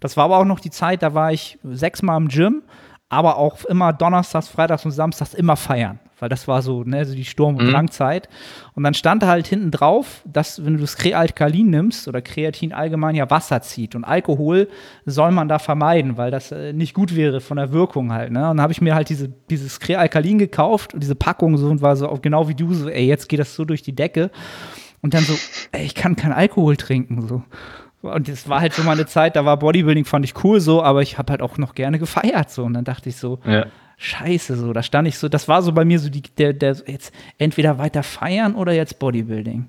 Das war aber auch noch die Zeit, da war ich sechsmal im Gym, aber auch immer Donnerstags, Freitags und Samstags immer feiern weil das war so, ne, so die Sturm- und mhm. Drangzeit. Und dann stand halt hinten drauf, dass, wenn du das Krealkalin nimmst oder Kreatin allgemein ja Wasser zieht. Und Alkohol soll man da vermeiden, weil das äh, nicht gut wäre von der Wirkung halt. Ne? Und dann habe ich mir halt diese, dieses Krealkalin gekauft und diese Packung so und war so genau wie du, so, ey, jetzt geht das so durch die Decke. Und dann so, ey, ich kann keinen Alkohol trinken. So. Und das war halt so mal eine Zeit, da war Bodybuilding, fand ich cool so, aber ich habe halt auch noch gerne gefeiert so. Und dann dachte ich so, ja. Scheiße, so, da stand ich so, das war so bei mir so die, der, der, jetzt entweder weiter feiern oder jetzt Bodybuilding.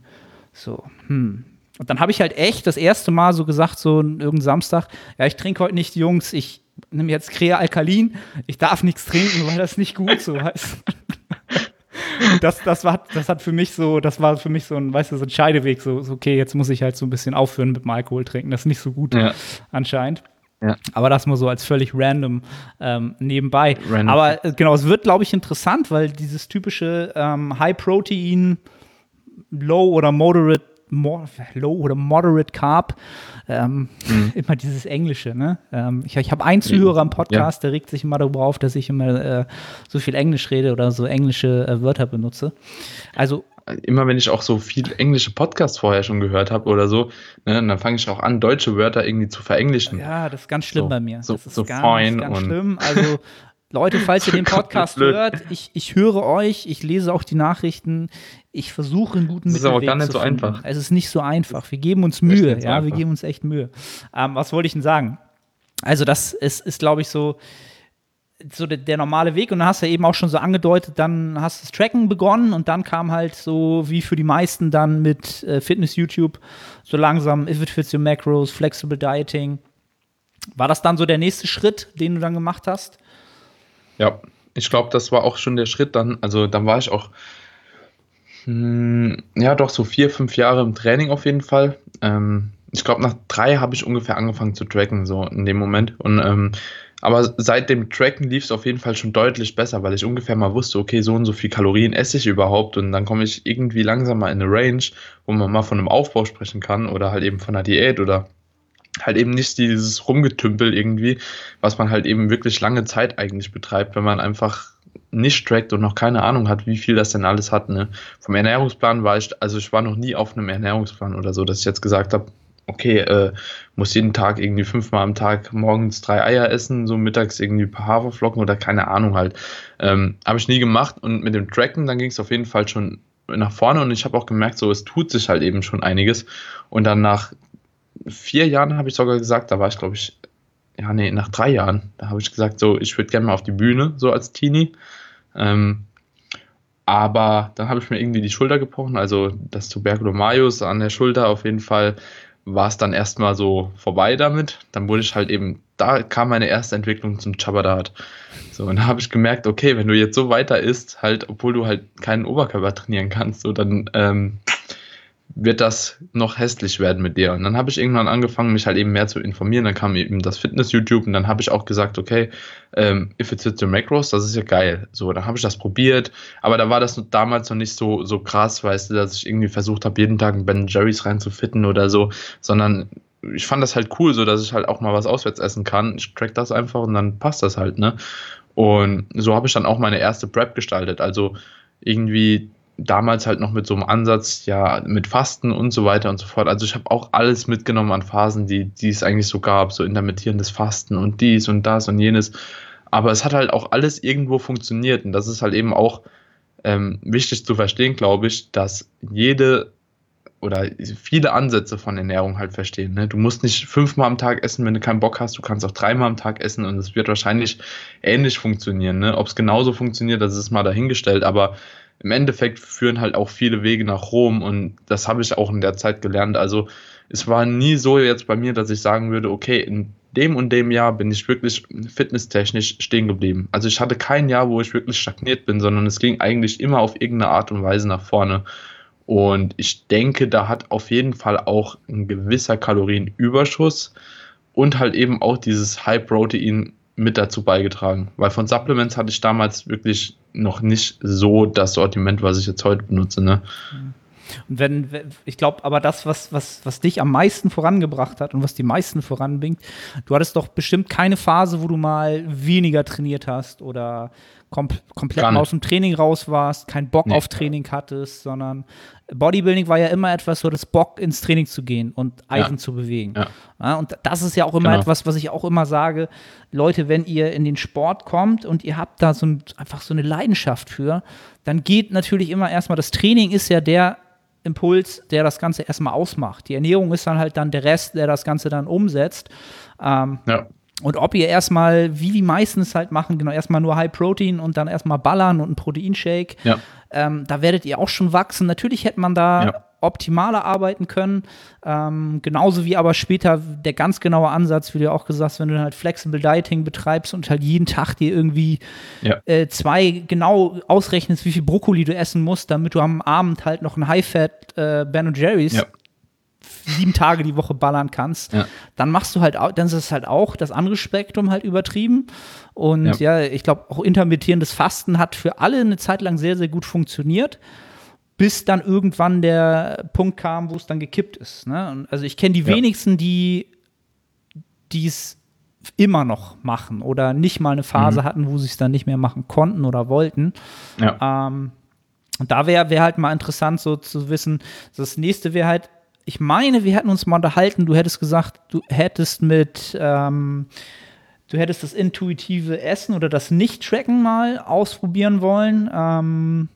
So, hm. Und dann habe ich halt echt das erste Mal so gesagt, so irgendein Samstag, ja, ich trinke heute nicht, Jungs, ich nehme jetzt Crea Alkalin, ich darf nichts trinken, weil das nicht gut so heißt. das, das, war, das hat für mich so, das war für mich so ein, weißt du, so ein Scheideweg, so, so, okay, jetzt muss ich halt so ein bisschen aufhören mit dem Alkohol trinken, das ist nicht so gut ja. anscheinend. Ja. Aber das mal so als völlig random ähm, nebenbei. Random. Aber äh, genau, es wird, glaube ich, interessant, weil dieses typische ähm, High-Protein, Low oder Moderate, mo Low oder Moderate Carb, ähm, mhm. immer dieses Englische. Ne? Ähm, ich ich habe einen Zuhörer am Podcast, ja. der regt sich immer darüber auf, dass ich immer äh, so viel Englisch rede oder so englische äh, Wörter benutze. Also immer wenn ich auch so viel englische Podcasts vorher schon gehört habe oder so, ne, dann fange ich auch an, deutsche Wörter irgendwie zu verenglischen. Ja, das ist ganz schlimm so, bei mir. So, das ist so ganz, fein ganz schlimm. Also Leute, falls ihr den Podcast hört, ich, ich höre euch, ich lese auch die Nachrichten, ich versuche einen guten Mittelweg zu Das ist aber gar nicht so finden. einfach. Es ist nicht so einfach. Wir geben uns Mühe, ja, einfach. wir geben uns echt Mühe. Ähm, was wollte ich denn sagen? Also das ist, ist glaube ich, so so der, der, normale Weg und dann hast du ja eben auch schon so angedeutet, dann hast du das Tracken begonnen und dann kam halt so wie für die meisten dann mit äh, Fitness-YouTube so langsam If It Fits Your Macros, Flexible Dieting. War das dann so der nächste Schritt, den du dann gemacht hast? Ja, ich glaube, das war auch schon der Schritt dann, also dann war ich auch hm, ja doch so vier, fünf Jahre im Training auf jeden Fall. Ähm, ich glaube, nach drei habe ich ungefähr angefangen zu tracken, so in dem Moment. Und ähm, aber seit dem Tracken lief es auf jeden Fall schon deutlich besser, weil ich ungefähr mal wusste, okay, so und so viel Kalorien esse ich überhaupt und dann komme ich irgendwie langsam mal in eine Range, wo man mal von einem Aufbau sprechen kann oder halt eben von einer Diät oder halt eben nicht dieses Rumgetümpel irgendwie, was man halt eben wirklich lange Zeit eigentlich betreibt, wenn man einfach nicht trackt und noch keine Ahnung hat, wie viel das denn alles hat. Ne? Vom Ernährungsplan war ich, also ich war noch nie auf einem Ernährungsplan oder so, dass ich jetzt gesagt habe, okay, äh, muss jeden Tag irgendwie fünfmal am Tag morgens drei Eier essen, so mittags irgendwie ein paar Haferflocken oder keine Ahnung halt. Ähm, habe ich nie gemacht und mit dem Tracken, dann ging es auf jeden Fall schon nach vorne und ich habe auch gemerkt, so es tut sich halt eben schon einiges. Und dann nach vier Jahren habe ich sogar gesagt, da war ich glaube ich, ja nee, nach drei Jahren, da habe ich gesagt, so ich würde gerne mal auf die Bühne, so als Teenie. Ähm, aber dann habe ich mir irgendwie die Schulter gebrochen, also das Tuberculomaius an der Schulter auf jeden Fall war es dann erstmal so vorbei damit. Dann wurde ich halt eben, da kam meine erste Entwicklung zum Chabadat. So, und da habe ich gemerkt, okay, wenn du jetzt so weiter isst, halt, obwohl du halt keinen Oberkörper trainieren kannst, so dann ähm, wird das noch hässlich werden mit dir. Und dann habe ich irgendwann angefangen, mich halt eben mehr zu informieren. Dann kam eben das Fitness-YouTube und dann habe ich auch gesagt, okay, ähm, if it's with the macros, das ist ja geil. So, dann habe ich das probiert, aber da war das damals noch nicht so, so krass, weißt du, dass ich irgendwie versucht habe, jeden Tag Ben Jerry's reinzufitten oder so, sondern ich fand das halt cool, so dass ich halt auch mal was auswärts essen kann. Ich track das einfach und dann passt das halt, ne? Und so habe ich dann auch meine erste Prep gestaltet. Also irgendwie damals halt noch mit so einem Ansatz, ja, mit Fasten und so weiter und so fort. Also ich habe auch alles mitgenommen an Phasen, die, die es eigentlich so gab, so intermittierendes Fasten und dies und das und jenes. Aber es hat halt auch alles irgendwo funktioniert und das ist halt eben auch ähm, wichtig zu verstehen, glaube ich, dass jede oder viele Ansätze von Ernährung halt verstehen. Ne? Du musst nicht fünfmal am Tag essen, wenn du keinen Bock hast. Du kannst auch dreimal am Tag essen und es wird wahrscheinlich ähnlich funktionieren. Ne? Ob es genauso funktioniert, das ist mal dahingestellt. Aber im Endeffekt führen halt auch viele Wege nach Rom und das habe ich auch in der Zeit gelernt. Also es war nie so jetzt bei mir, dass ich sagen würde, okay, in dem und dem Jahr bin ich wirklich fitnesstechnisch stehen geblieben. Also ich hatte kein Jahr, wo ich wirklich stagniert bin, sondern es ging eigentlich immer auf irgendeine Art und Weise nach vorne. Und ich denke, da hat auf jeden Fall auch ein gewisser Kalorienüberschuss und halt eben auch dieses High Protein mit dazu beigetragen. Weil von Supplements hatte ich damals wirklich noch nicht so das Sortiment, was ich jetzt heute benutze. Ne? Und wenn, ich glaube, aber das, was, was, was dich am meisten vorangebracht hat und was die meisten voranbringt, du hattest doch bestimmt keine Phase, wo du mal weniger trainiert hast oder kom komplett aus dem Training raus warst, keinen Bock nee. auf Training hattest, sondern Bodybuilding war ja immer etwas, so das Bock ins Training zu gehen und Eisen ja. zu bewegen. Ja. Ja, und das ist ja auch immer genau. etwas, was ich auch immer sage, Leute, wenn ihr in den Sport kommt und ihr habt da so ein, einfach so eine Leidenschaft für, dann geht natürlich immer erstmal, das Training ist ja der Impuls, der das Ganze erstmal ausmacht. Die Ernährung ist dann halt dann der Rest, der das Ganze dann umsetzt. Ähm, ja. Und ob ihr erstmal, wie die meisten es halt machen, genau, erstmal nur High Protein und dann erstmal ballern und einen Proteinshake, ja. ähm, da werdet ihr auch schon wachsen. Natürlich hätte man da ja. optimaler arbeiten können. Ähm, genauso wie aber später der ganz genaue Ansatz, wie du auch gesagt hast, wenn du halt Flexible Dieting betreibst und halt jeden Tag dir irgendwie ja. äh, zwei genau ausrechnest, wie viel Brokkoli du essen musst, damit du am Abend halt noch ein High-Fat äh, Ben Jerry's ja sieben Tage die Woche ballern kannst, ja. dann machst du halt auch, dann ist es halt auch das andere Spektrum halt übertrieben. Und ja, ja ich glaube, auch intermittierendes Fasten hat für alle eine Zeit lang sehr, sehr gut funktioniert, bis dann irgendwann der Punkt kam, wo es dann gekippt ist. Ne? also ich kenne die ja. wenigsten, die es immer noch machen oder nicht mal eine Phase mhm. hatten, wo sie es dann nicht mehr machen konnten oder wollten. Ja. Ähm, und da wäre wär halt mal interessant, so zu wissen, das nächste wäre halt, ich meine, wir hätten uns mal unterhalten, du hättest gesagt, du hättest mit, ähm, du hättest das intuitive Essen oder das Nicht-Tracken mal ausprobieren wollen. Ähm,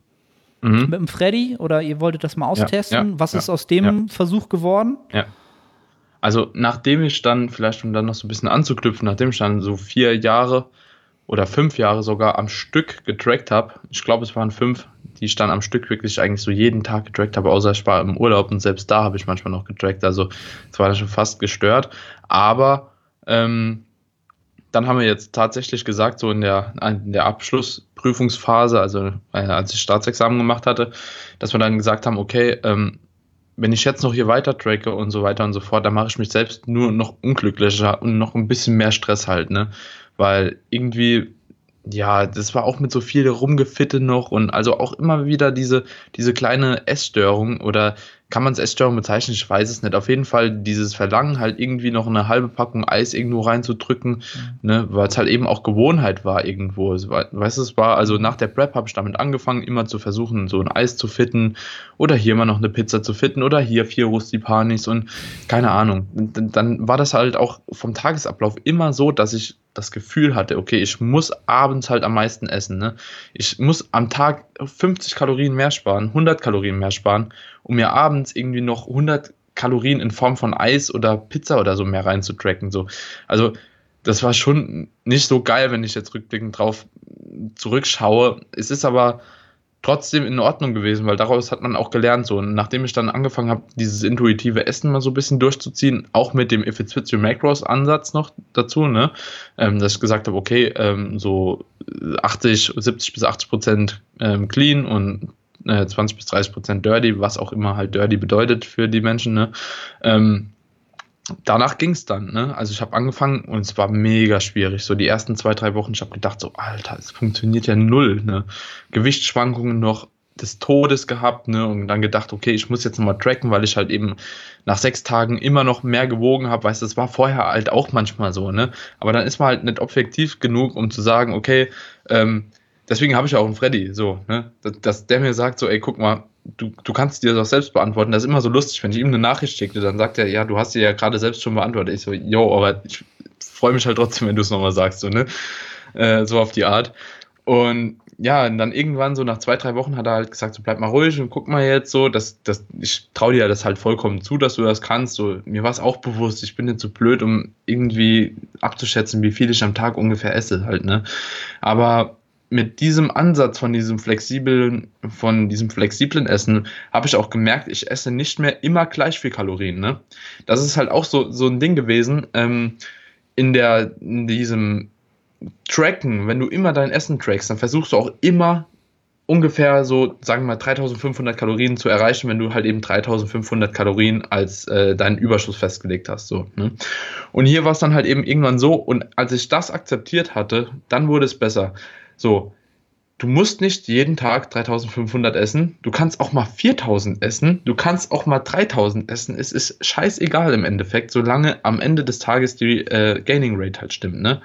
mhm. Mit dem Freddy oder ihr wolltet das mal austesten. Ja, ja, Was ist aus dem Versuch geworden? Ja. Also, nachdem ich dann, vielleicht um dann noch so ein bisschen anzuknüpfen, nachdem ich dann so vier Jahre oder fünf Jahre sogar am Stück getrackt habe, ich glaube, es waren fünf, die ich dann am Stück wirklich eigentlich so jeden Tag getrackt habe, außer ich war im Urlaub und selbst da habe ich manchmal noch getrackt. Also es war schon fast gestört. Aber ähm, dann haben wir jetzt tatsächlich gesagt, so in der, in der Abschlussprüfungsphase, also äh, als ich Staatsexamen gemacht hatte, dass wir dann gesagt haben, okay, ähm, wenn ich jetzt noch hier weiter tracke und so weiter und so fort, dann mache ich mich selbst nur noch unglücklicher und noch ein bisschen mehr Stress halt, ne? Weil irgendwie, ja, das war auch mit so viel Rumgefitte noch und also auch immer wieder diese, diese kleine Essstörung oder kann man es Essstörung bezeichnen? Ich weiß es nicht. Auf jeden Fall dieses Verlangen, halt irgendwie noch eine halbe Packung Eis irgendwo reinzudrücken, mhm. ne, weil es halt eben auch Gewohnheit war irgendwo. Weißt du, es war, also nach der Prep habe ich damit angefangen, immer zu versuchen, so ein Eis zu fitten oder hier mal noch eine Pizza zu fitten oder hier vier Rustipanis und keine Ahnung. Dann war das halt auch vom Tagesablauf immer so, dass ich das Gefühl hatte, okay, ich muss abends halt am meisten essen. Ne? Ich muss am Tag 50 Kalorien mehr sparen, 100 Kalorien mehr sparen, um mir abends irgendwie noch 100 Kalorien in Form von Eis oder Pizza oder so mehr reinzutracken. So. Also das war schon nicht so geil, wenn ich jetzt rückblickend drauf zurückschaue. Es ist aber trotzdem in Ordnung gewesen, weil daraus hat man auch gelernt. So, und nachdem ich dann angefangen habe, dieses intuitive Essen mal so ein bisschen durchzuziehen, auch mit dem If It Fits Your Macros Ansatz noch dazu, ne, ähm, dass ich gesagt habe, okay, ähm, so 80, 70 bis 80 Prozent ähm, clean und äh, 20 bis 30 Prozent dirty, was auch immer halt dirty bedeutet für die Menschen, ne, ähm, danach ging es dann. Ne? Also ich habe angefangen und es war mega schwierig. So die ersten zwei, drei Wochen, ich habe gedacht, so Alter, es funktioniert ja null. Ne? Gewichtsschwankungen noch des Todes gehabt ne? und dann gedacht, okay, ich muss jetzt nochmal tracken, weil ich halt eben nach sechs Tagen immer noch mehr gewogen habe. Weißt du, das war vorher halt auch manchmal so. Ne? Aber dann ist man halt nicht objektiv genug, um zu sagen, okay, ähm, deswegen habe ich auch einen Freddy, so, ne? dass, der mir sagt, so, ey, guck mal, du, du kannst dir das auch selbst beantworten. Das ist immer so lustig, wenn ich ihm eine Nachricht schicke, dann sagt er, ja, du hast dir ja gerade selbst schon beantwortet. Ich so, yo, aber ich freue mich halt trotzdem, wenn du es nochmal sagst, so, ne? Äh, so auf die Art. Und ja, und dann irgendwann so nach zwei, drei Wochen hat er halt gesagt, so bleib mal ruhig und guck mal jetzt so, dass, dass ich traue dir das halt vollkommen zu, dass du das kannst. So, mir war es auch bewusst, ich bin nicht so blöd, um irgendwie abzuschätzen, wie viel ich am Tag ungefähr esse halt, ne? Aber mit diesem Ansatz von diesem flexiblen, von diesem flexiblen Essen habe ich auch gemerkt, ich esse nicht mehr immer gleich viel Kalorien. Ne? Das ist halt auch so, so ein Ding gewesen. Ähm, in, der, in diesem Tracken, wenn du immer dein Essen trackst, dann versuchst du auch immer ungefähr so, sagen wir mal, 3500 Kalorien zu erreichen, wenn du halt eben 3500 Kalorien als äh, deinen Überschuss festgelegt hast. So, ne? Und hier war es dann halt eben irgendwann so, und als ich das akzeptiert hatte, dann wurde es besser. So, du musst nicht jeden Tag 3500 essen. Du kannst auch mal 4000 essen. Du kannst auch mal 3000 essen. Es ist scheißegal im Endeffekt, solange am Ende des Tages die äh, Gaining Rate halt stimmt, ne?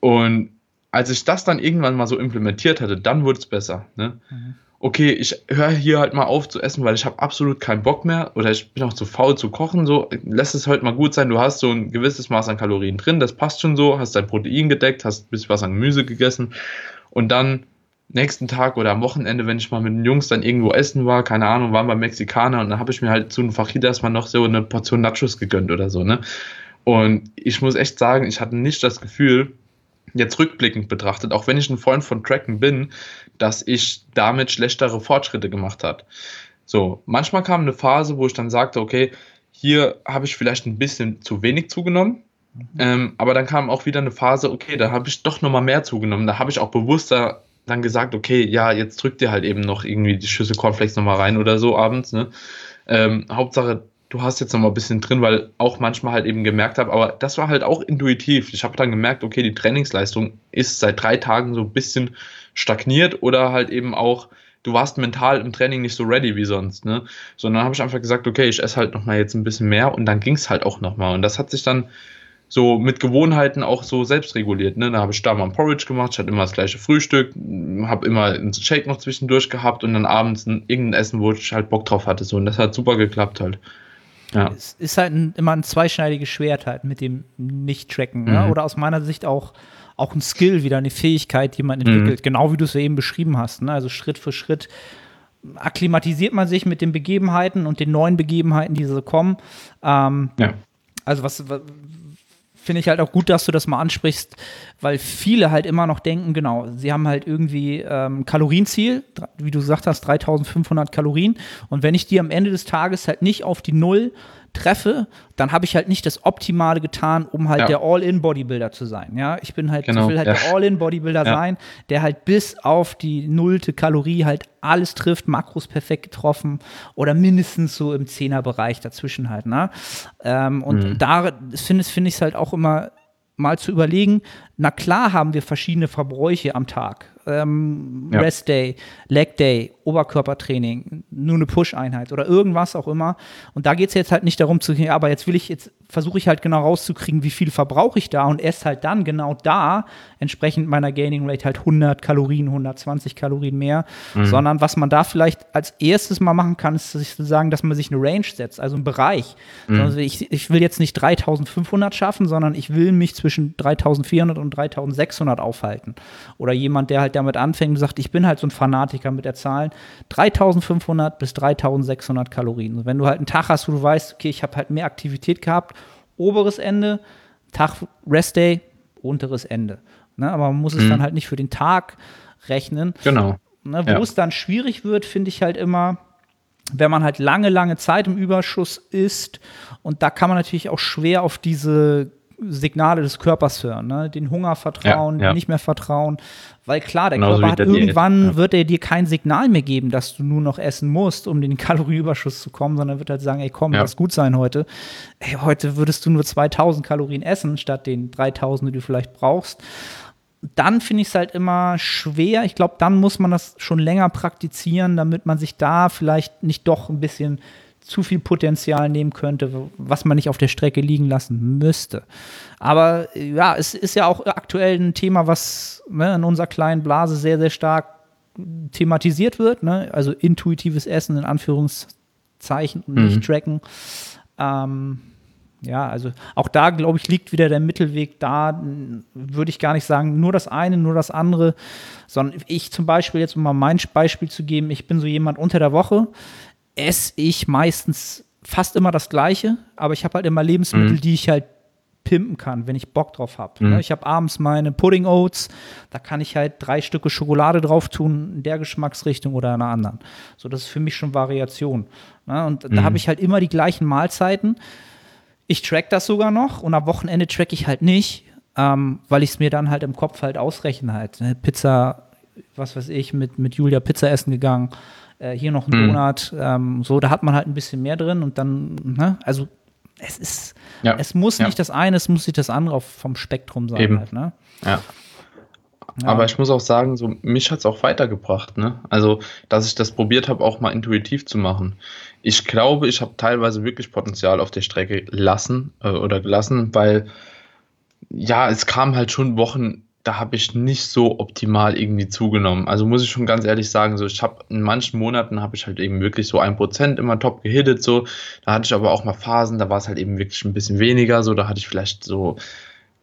Und als ich das dann irgendwann mal so implementiert hatte, dann wurde es besser, ne? Mhm. Okay, ich höre hier halt mal auf zu essen, weil ich habe absolut keinen Bock mehr oder ich bin auch zu faul zu kochen. So, lässt es heute mal gut sein. Du hast so ein gewisses Maß an Kalorien drin, das passt schon so, hast dein Protein gedeckt, hast ein bisschen was an Gemüse gegessen und dann nächsten Tag oder am Wochenende, wenn ich mal mit den Jungs dann irgendwo essen war, keine Ahnung, waren beim Mexikaner und dann habe ich mir halt zu einem Fajitas mal noch so eine Portion Nachos gegönnt oder so, ne? Und ich muss echt sagen, ich hatte nicht das Gefühl, jetzt rückblickend betrachtet, auch wenn ich ein Freund von Tracken bin, dass ich damit schlechtere Fortschritte gemacht habe. So, manchmal kam eine Phase, wo ich dann sagte, okay, hier habe ich vielleicht ein bisschen zu wenig zugenommen, ähm, aber dann kam auch wieder eine Phase, okay, da habe ich doch nochmal mehr zugenommen. Da habe ich auch bewusster dann gesagt, okay, ja, jetzt drückt ihr halt eben noch irgendwie die Schüssel Cornflakes nochmal rein oder so abends. Ne? Ähm, Hauptsache, du hast jetzt nochmal ein bisschen drin, weil auch manchmal halt eben gemerkt habe, aber das war halt auch intuitiv. Ich habe dann gemerkt, okay, die Trainingsleistung ist seit drei Tagen so ein bisschen stagniert oder halt eben auch, du warst mental im Training nicht so ready wie sonst, ne? Sondern habe ich einfach gesagt, okay, ich esse halt nochmal jetzt ein bisschen mehr und dann ging es halt auch nochmal. Und das hat sich dann so mit Gewohnheiten auch so selbst reguliert. Ne? Da habe ich da mal ein Porridge gemacht, ich hatte immer das gleiche Frühstück, habe immer einen Shake noch zwischendurch gehabt und dann abends ein, irgendein Essen, wo ich halt Bock drauf hatte. So. Und das hat super geklappt halt. Ja. Es ist halt ein, immer ein zweischneidiges Schwert halt mit dem Nicht-Tracken. Ne? Mhm. Ne? Oder aus meiner Sicht auch, auch ein Skill, wieder eine Fähigkeit, die man entwickelt. Mhm. Genau wie du es ja eben beschrieben hast. Ne? Also Schritt für Schritt akklimatisiert man sich mit den Begebenheiten und den neuen Begebenheiten, die so kommen. Ähm, ja. Also was, finde ich halt auch gut, dass du das mal ansprichst, weil viele halt immer noch denken, genau, sie haben halt irgendwie ähm, Kalorienziel, wie du gesagt hast, 3500 Kalorien. Und wenn ich die am Ende des Tages halt nicht auf die Null treffe, dann habe ich halt nicht das Optimale getan, um halt Ja. der All-in-Bodybuilder zu sein. Ja, ich bin halt, Genau, ich will halt ja. der All-in-Bodybuilder Ja. sein, der halt bis auf die nullte Kalorie halt alles trifft, Makros perfekt getroffen oder mindestens so im Zehnerbereich dazwischen halt. Ne? Ähm, und Mhm. da finde find ich es halt auch immer mal zu überlegen, na klar haben wir verschiedene Verbräuche am Tag. Ähm, Ja. Rest Day, Leg Day, Oberkörpertraining, nur eine Push-Einheit oder irgendwas auch immer. Und da geht es jetzt halt nicht darum zu, aber jetzt will ich, jetzt versuche ich halt genau rauszukriegen, wie viel verbrauche ich da und esse halt dann genau da entsprechend meiner Gaining Rate halt 100 Kalorien, 120 Kalorien mehr. Sondern was man da vielleicht als erstes mal machen kann, ist sich zu sagen, dass man sich eine Range setzt, also einen Bereich. Also ich, ich will jetzt nicht 3500 schaffen, sondern ich will mich zwischen 3400 und 3600 aufhalten. Oder jemand, der halt damit anfängt und sagt, ich bin halt so ein Fanatiker mit der Zahlen, 3500 bis 3600 Kalorien. Und wenn du halt einen Tag hast, wo du weißt, okay, ich habe halt mehr Aktivität gehabt, oberes Ende, Tag Rest Day, unteres Ende. Ne? Aber man muss es dann halt nicht für den Tag rechnen. Genau. Ne, wo Ja. es dann schwierig wird, finde ich halt immer, wenn man halt lange, lange Zeit im Überschuss ist. Und da kann man natürlich auch schwer auf diese Signale des Körpers hören, ne? den Hunger vertrauen, Ja, ja. nicht mehr vertrauen. Weil klar, der Genauso Körper hat irgendwann, ja. wird er dir kein Signal mehr geben, dass du nur noch essen musst, um den Kalorienüberschuss zu kommen, sondern wird halt sagen, ey komm, Ja. lass gut sein heute. Ey, heute würdest du nur 2000 Kalorien essen, statt den 3000, die du vielleicht brauchst dann finde ich es halt immer schwer. Ich glaube, dann muss man das schon länger praktizieren, damit man sich da vielleicht nicht doch ein bisschen zu viel Potenzial nehmen könnte, was man nicht auf der Strecke liegen lassen müsste. Aber ja, es ist ja auch aktuell ein Thema, was ne, in unserer kleinen Blase sehr, sehr stark thematisiert wird. Ne? Also intuitives Essen in Anführungszeichen und nicht tracken. Ähm, ja, also auch da, glaube ich, liegt wieder der Mittelweg da, würde ich gar nicht sagen, nur das eine, nur das andere, sondern ich zum Beispiel, jetzt um mal mein Beispiel zu geben, ich bin so jemand unter der Woche, esse ich meistens fast immer das Gleiche, aber ich habe halt immer Lebensmittel, die ich halt pimpen kann, wenn ich Bock drauf habe. Ne? Ich habe abends meine Pudding Oats, da kann ich halt drei Stücke Schokolade drauf tun, in der Geschmacksrichtung oder in einer anderen. So, das ist für mich schon Variation. Ne? Und da habe ich halt immer die gleichen Mahlzeiten. Ich track das sogar noch und am Wochenende track ich halt nicht, ähm, weil ich es mir dann halt im Kopf halt ausrechne halt. Ne? Pizza, was weiß ich, mit, mit Julia Pizza essen gegangen, äh, hier noch ein Donut, ähm, so, da hat man halt ein bisschen mehr drin und dann, ne, also es ist, Ja. es muss Ja. nicht das eine, es muss nicht das andere vom Spektrum sein Eben. halt, ne? Ja. Ja. Aber ich muss auch sagen, so mich hat es auch weitergebracht, ne? Also, dass ich das probiert habe, auch mal intuitiv zu machen. Ich glaube, ich habe teilweise wirklich Potenzial auf der Strecke lassen äh, oder gelassen, weil ja, es kam halt schon Wochen, da habe ich nicht so optimal irgendwie zugenommen. Also muss ich schon ganz ehrlich sagen, so ich habe in manchen Monaten habe ich halt eben wirklich so ein Prozent immer top gehittet, so. Da hatte ich aber auch mal Phasen, da war es halt eben wirklich ein bisschen weniger, so. Da hatte ich vielleicht so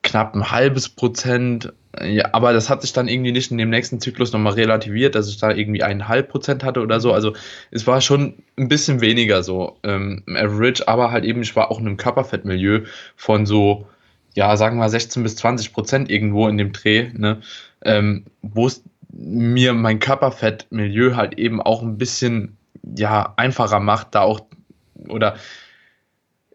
knapp ein halbes Prozent. Ja, aber das hat sich dann irgendwie nicht in dem nächsten Zyklus nochmal relativiert, dass ich da irgendwie eineinhalb Prozent hatte oder so. Also es war schon ein bisschen weniger so ähm, im Average, aber halt eben, ich war auch in einem Körperfettmilieu von so, ja, sagen wir mal 16 bis 20 Prozent irgendwo in dem Dreh, ne? ähm, wo es mir mein Körperfettmilieu halt eben auch ein bisschen ja, einfacher macht, da auch oder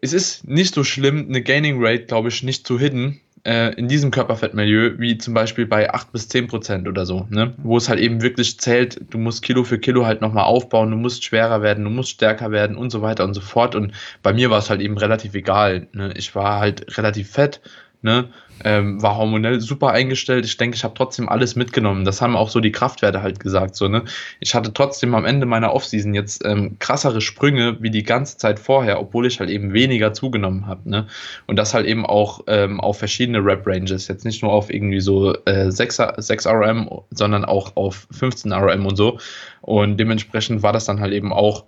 es ist nicht so schlimm, eine Gaining Rate, glaube ich, nicht zu hidden äh, in diesem Körperfettmilieu, wie zum Beispiel bei 8 bis 10 Prozent oder so, ne? wo es halt eben wirklich zählt, du musst Kilo für Kilo halt nochmal aufbauen, du musst schwerer werden, du musst stärker werden und so weiter und so fort. Und bei mir war es halt eben relativ egal. Ne? Ich war halt relativ fett, ne? ähm, war hormonell super eingestellt. Ich denke, ich habe trotzdem alles mitgenommen. Das haben auch so die Kraftwerte halt gesagt. So, ne? Ich hatte trotzdem am Ende meiner Offseason jetzt ähm, krassere Sprünge wie die ganze Zeit vorher, obwohl ich halt eben weniger zugenommen habe. Ne? Und das halt eben auch ähm, auf verschiedene Rep-Ranges. Jetzt nicht nur auf irgendwie so äh, 6, 6 RM, sondern auch auf 15 RM und so. Und dementsprechend war das dann halt eben auch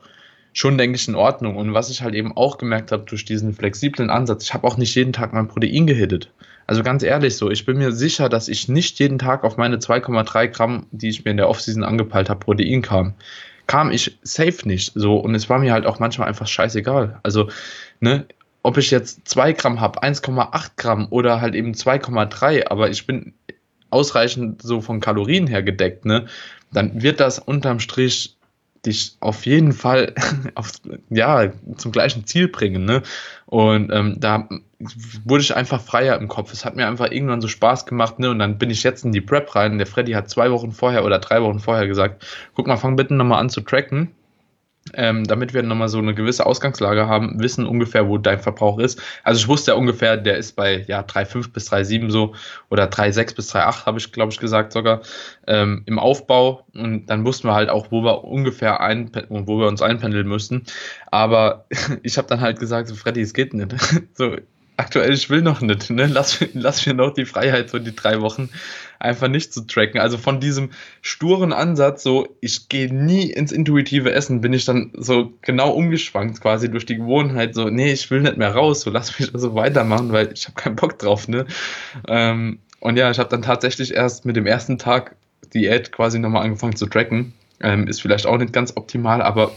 schon, denke ich, in Ordnung. Und was ich halt eben auch gemerkt habe durch diesen flexiblen Ansatz, ich habe auch nicht jeden Tag mein Protein gehittet. Also ganz ehrlich so, ich bin mir sicher, dass ich nicht jeden Tag auf meine 2,3 Gramm, die ich mir in der Offseason angepeilt habe, Protein kam. Kam ich safe nicht so und es war mir halt auch manchmal einfach scheißegal. Also, ne, ob ich jetzt 2 Gramm habe, 1,8 Gramm oder halt eben 2,3, aber ich bin ausreichend so von Kalorien her gedeckt, ne, dann wird das unterm Strich dich auf jeden Fall auf, ja, zum gleichen Ziel bringen. Ne? Und ähm, da wurde ich einfach freier im Kopf. Es hat mir einfach irgendwann so Spaß gemacht. Ne? Und dann bin ich jetzt in die Prep rein. Der Freddy hat zwei Wochen vorher oder drei Wochen vorher gesagt, guck mal, fang bitte nochmal an zu tracken ähm, damit wir nochmal so eine gewisse Ausgangslage haben, wissen ungefähr, wo dein Verbrauch ist. Also ich wusste ja ungefähr, der ist bei ja, 3,5 bis 3,7 so oder 3,6 bis 3,8 habe ich, glaube ich, gesagt sogar ähm, im Aufbau. Und dann wussten wir halt auch, wo wir ungefähr ein, wo wir uns einpendeln müssten. Aber ich habe dann halt gesagt, so Freddy, es geht nicht. so, aktuell, ich will noch nicht, ne? Lass, lass mir noch die Freiheit, so die drei Wochen einfach nicht zu tracken. Also von diesem sturen Ansatz, so ich gehe nie ins intuitive Essen, bin ich dann so genau umgeschwankt quasi durch die Gewohnheit, so, nee, ich will nicht mehr raus, so lass mich also weitermachen, weil ich habe keinen Bock drauf, ne? Ähm, und ja, ich habe dann tatsächlich erst mit dem ersten Tag Diät quasi nochmal angefangen zu tracken. Ähm, ist vielleicht auch nicht ganz optimal, aber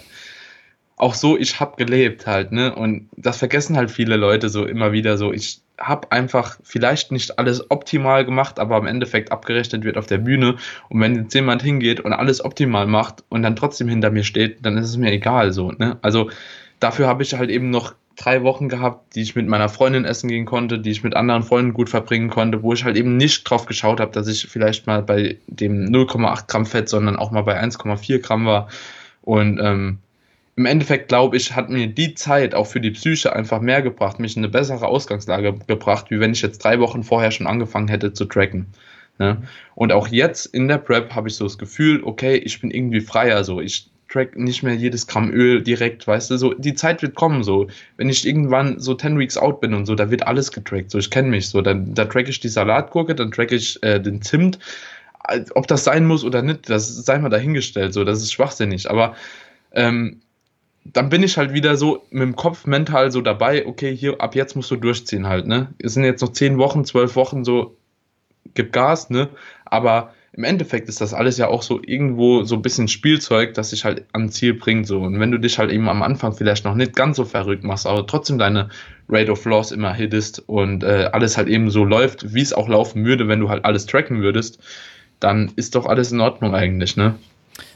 auch so, ich habe gelebt halt, ne? Und das vergessen halt viele Leute so immer wieder so. Ich habe einfach vielleicht nicht alles optimal gemacht, aber im Endeffekt abgerechnet wird auf der Bühne. Und wenn jetzt jemand hingeht und alles optimal macht und dann trotzdem hinter mir steht, dann ist es mir egal so, ne? Also dafür habe ich halt eben noch drei Wochen gehabt, die ich mit meiner Freundin essen gehen konnte, die ich mit anderen Freunden gut verbringen konnte, wo ich halt eben nicht drauf geschaut habe, dass ich vielleicht mal bei dem 0,8 Gramm Fett, sondern auch mal bei 1,4 Gramm war. Und ähm, im Endeffekt glaube ich, hat mir die Zeit auch für die Psyche einfach mehr gebracht, mich in eine bessere Ausgangslage gebracht, wie wenn ich jetzt drei Wochen vorher schon angefangen hätte zu tracken. Ne? Und auch jetzt in der Prep habe ich so das Gefühl, okay, ich bin irgendwie freier, so. Ich track nicht mehr jedes Gramm Öl direkt, weißt du, so. Die Zeit wird kommen, so. Wenn ich irgendwann so 10 Weeks out bin und so, da wird alles getrackt, so. Ich kenne mich so, dann da track ich die Salatgurke, dann track ich äh, den Zimt, ob das sein muss oder nicht, das sei mal dahingestellt, so. Das ist schwachsinnig, aber ähm, dann bin ich halt wieder so mit dem Kopf mental so dabei, okay, hier ab jetzt musst du durchziehen halt, ne? Es sind jetzt noch zehn Wochen, zwölf Wochen so, gib Gas, ne? Aber im Endeffekt ist das alles ja auch so irgendwo so ein bisschen Spielzeug, das dich halt ans Ziel bringt, so. Und wenn du dich halt eben am Anfang vielleicht noch nicht ganz so verrückt machst, aber trotzdem deine Rate of Loss immer hittest und äh, alles halt eben so läuft, wie es auch laufen würde, wenn du halt alles tracken würdest, dann ist doch alles in Ordnung eigentlich, ne?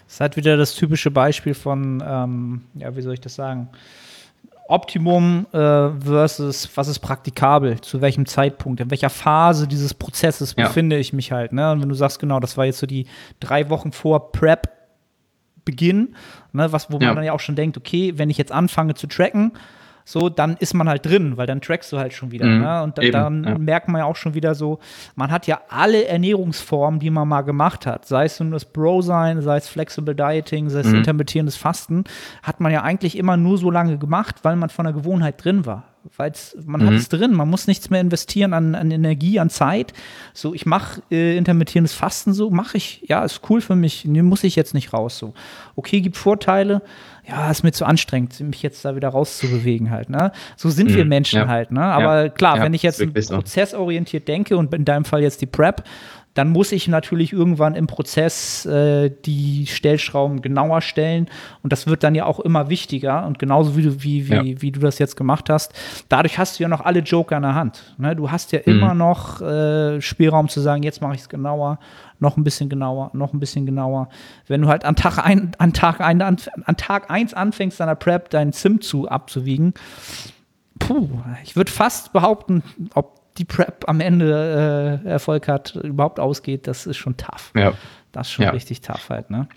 Das ist halt wieder das typische Beispiel von, ähm, ja, wie soll ich das sagen? Optimum äh, versus was ist praktikabel, zu welchem Zeitpunkt, in welcher Phase dieses Prozesses ja. befinde ich mich halt. Ne? Und wenn du sagst, genau, das war jetzt so die drei Wochen vor Prep Beginn, ne, was, wo ja. man dann ja auch schon denkt, okay, wenn ich jetzt anfange zu tracken, so, dann ist man halt drin, weil dann trackst du halt schon wieder. Mhm, ne? Und da, dann ja. merkt man ja auch schon wieder so, man hat ja alle Ernährungsformen, die man mal gemacht hat, sei es nun das Bro-Sein, sei es Flexible Dieting, sei es mhm. intermittierendes Fasten, hat man ja eigentlich immer nur so lange gemacht, weil man von der Gewohnheit drin war weil man mhm. hat es drin, man muss nichts mehr investieren an, an Energie, an Zeit. So, ich mache äh, intermittierendes Fasten so, mache ich, ja, ist cool für mich, nee, muss ich jetzt nicht raus so. Okay, gibt Vorteile, ja, ist mir zu anstrengend, mich jetzt da wieder rauszubewegen halt, ne? So sind mhm. wir Menschen ja. halt, ne? Aber ja. klar, ja, wenn ich jetzt prozessorientiert denke und in deinem Fall jetzt die Prep dann muss ich natürlich irgendwann im Prozess äh, die Stellschrauben genauer stellen. Und das wird dann ja auch immer wichtiger. Und genauso wie du, wie, wie, ja. wie du das jetzt gemacht hast, dadurch hast du ja noch alle Joker in der Hand. Ne? Du hast ja mhm. immer noch äh, Spielraum zu sagen, jetzt mache ich es genauer, noch ein bisschen genauer, noch ein bisschen genauer. Wenn du halt an Tag ein, an Tag ein, an, an Tag eins anfängst, deiner Prep deinen Sim zu abzuwiegen, puh, ich würde fast behaupten, ob die Prep am Ende äh, Erfolg hat, überhaupt ausgeht, das ist schon tough. Ja. Das ist schon ja. richtig tough halt, ne?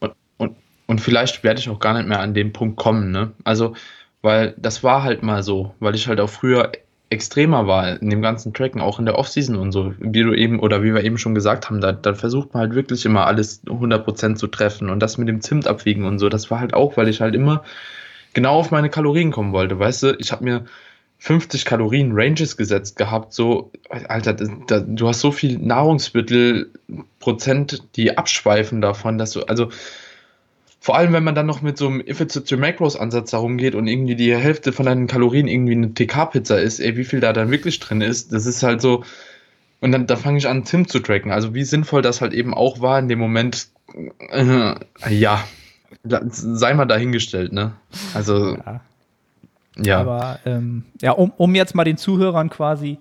Und, und, und vielleicht werde ich auch gar nicht mehr an den Punkt kommen, ne? Also, weil das war halt mal so, weil ich halt auch früher extremer war in dem ganzen Tracken, auch in der Offseason und so, wie du eben oder wie wir eben schon gesagt haben, da, da versucht man halt wirklich immer alles 100% zu treffen und das mit dem Zimt abwiegen und so, das war halt auch, weil ich halt immer genau auf meine Kalorien kommen wollte, weißt du, ich habe mir 50 Kalorien Ranges gesetzt gehabt, so, Alter, da, du hast so viel Nahrungsmittelprozent, die abschweifen davon, dass du, also, vor allem, wenn man dann noch mit so einem to Macros Ansatz darum geht und irgendwie die Hälfte von deinen Kalorien irgendwie eine TK-Pizza ist, ey, wie viel da dann wirklich drin ist, das ist halt so, und dann da fange ich an, Tim zu tracken. Also, wie sinnvoll das halt eben auch war in dem Moment, äh, ja, sei mal dahingestellt, ne? Also, ja. Ja. Aber ähm, ja, um, um jetzt mal den Zuhörern quasi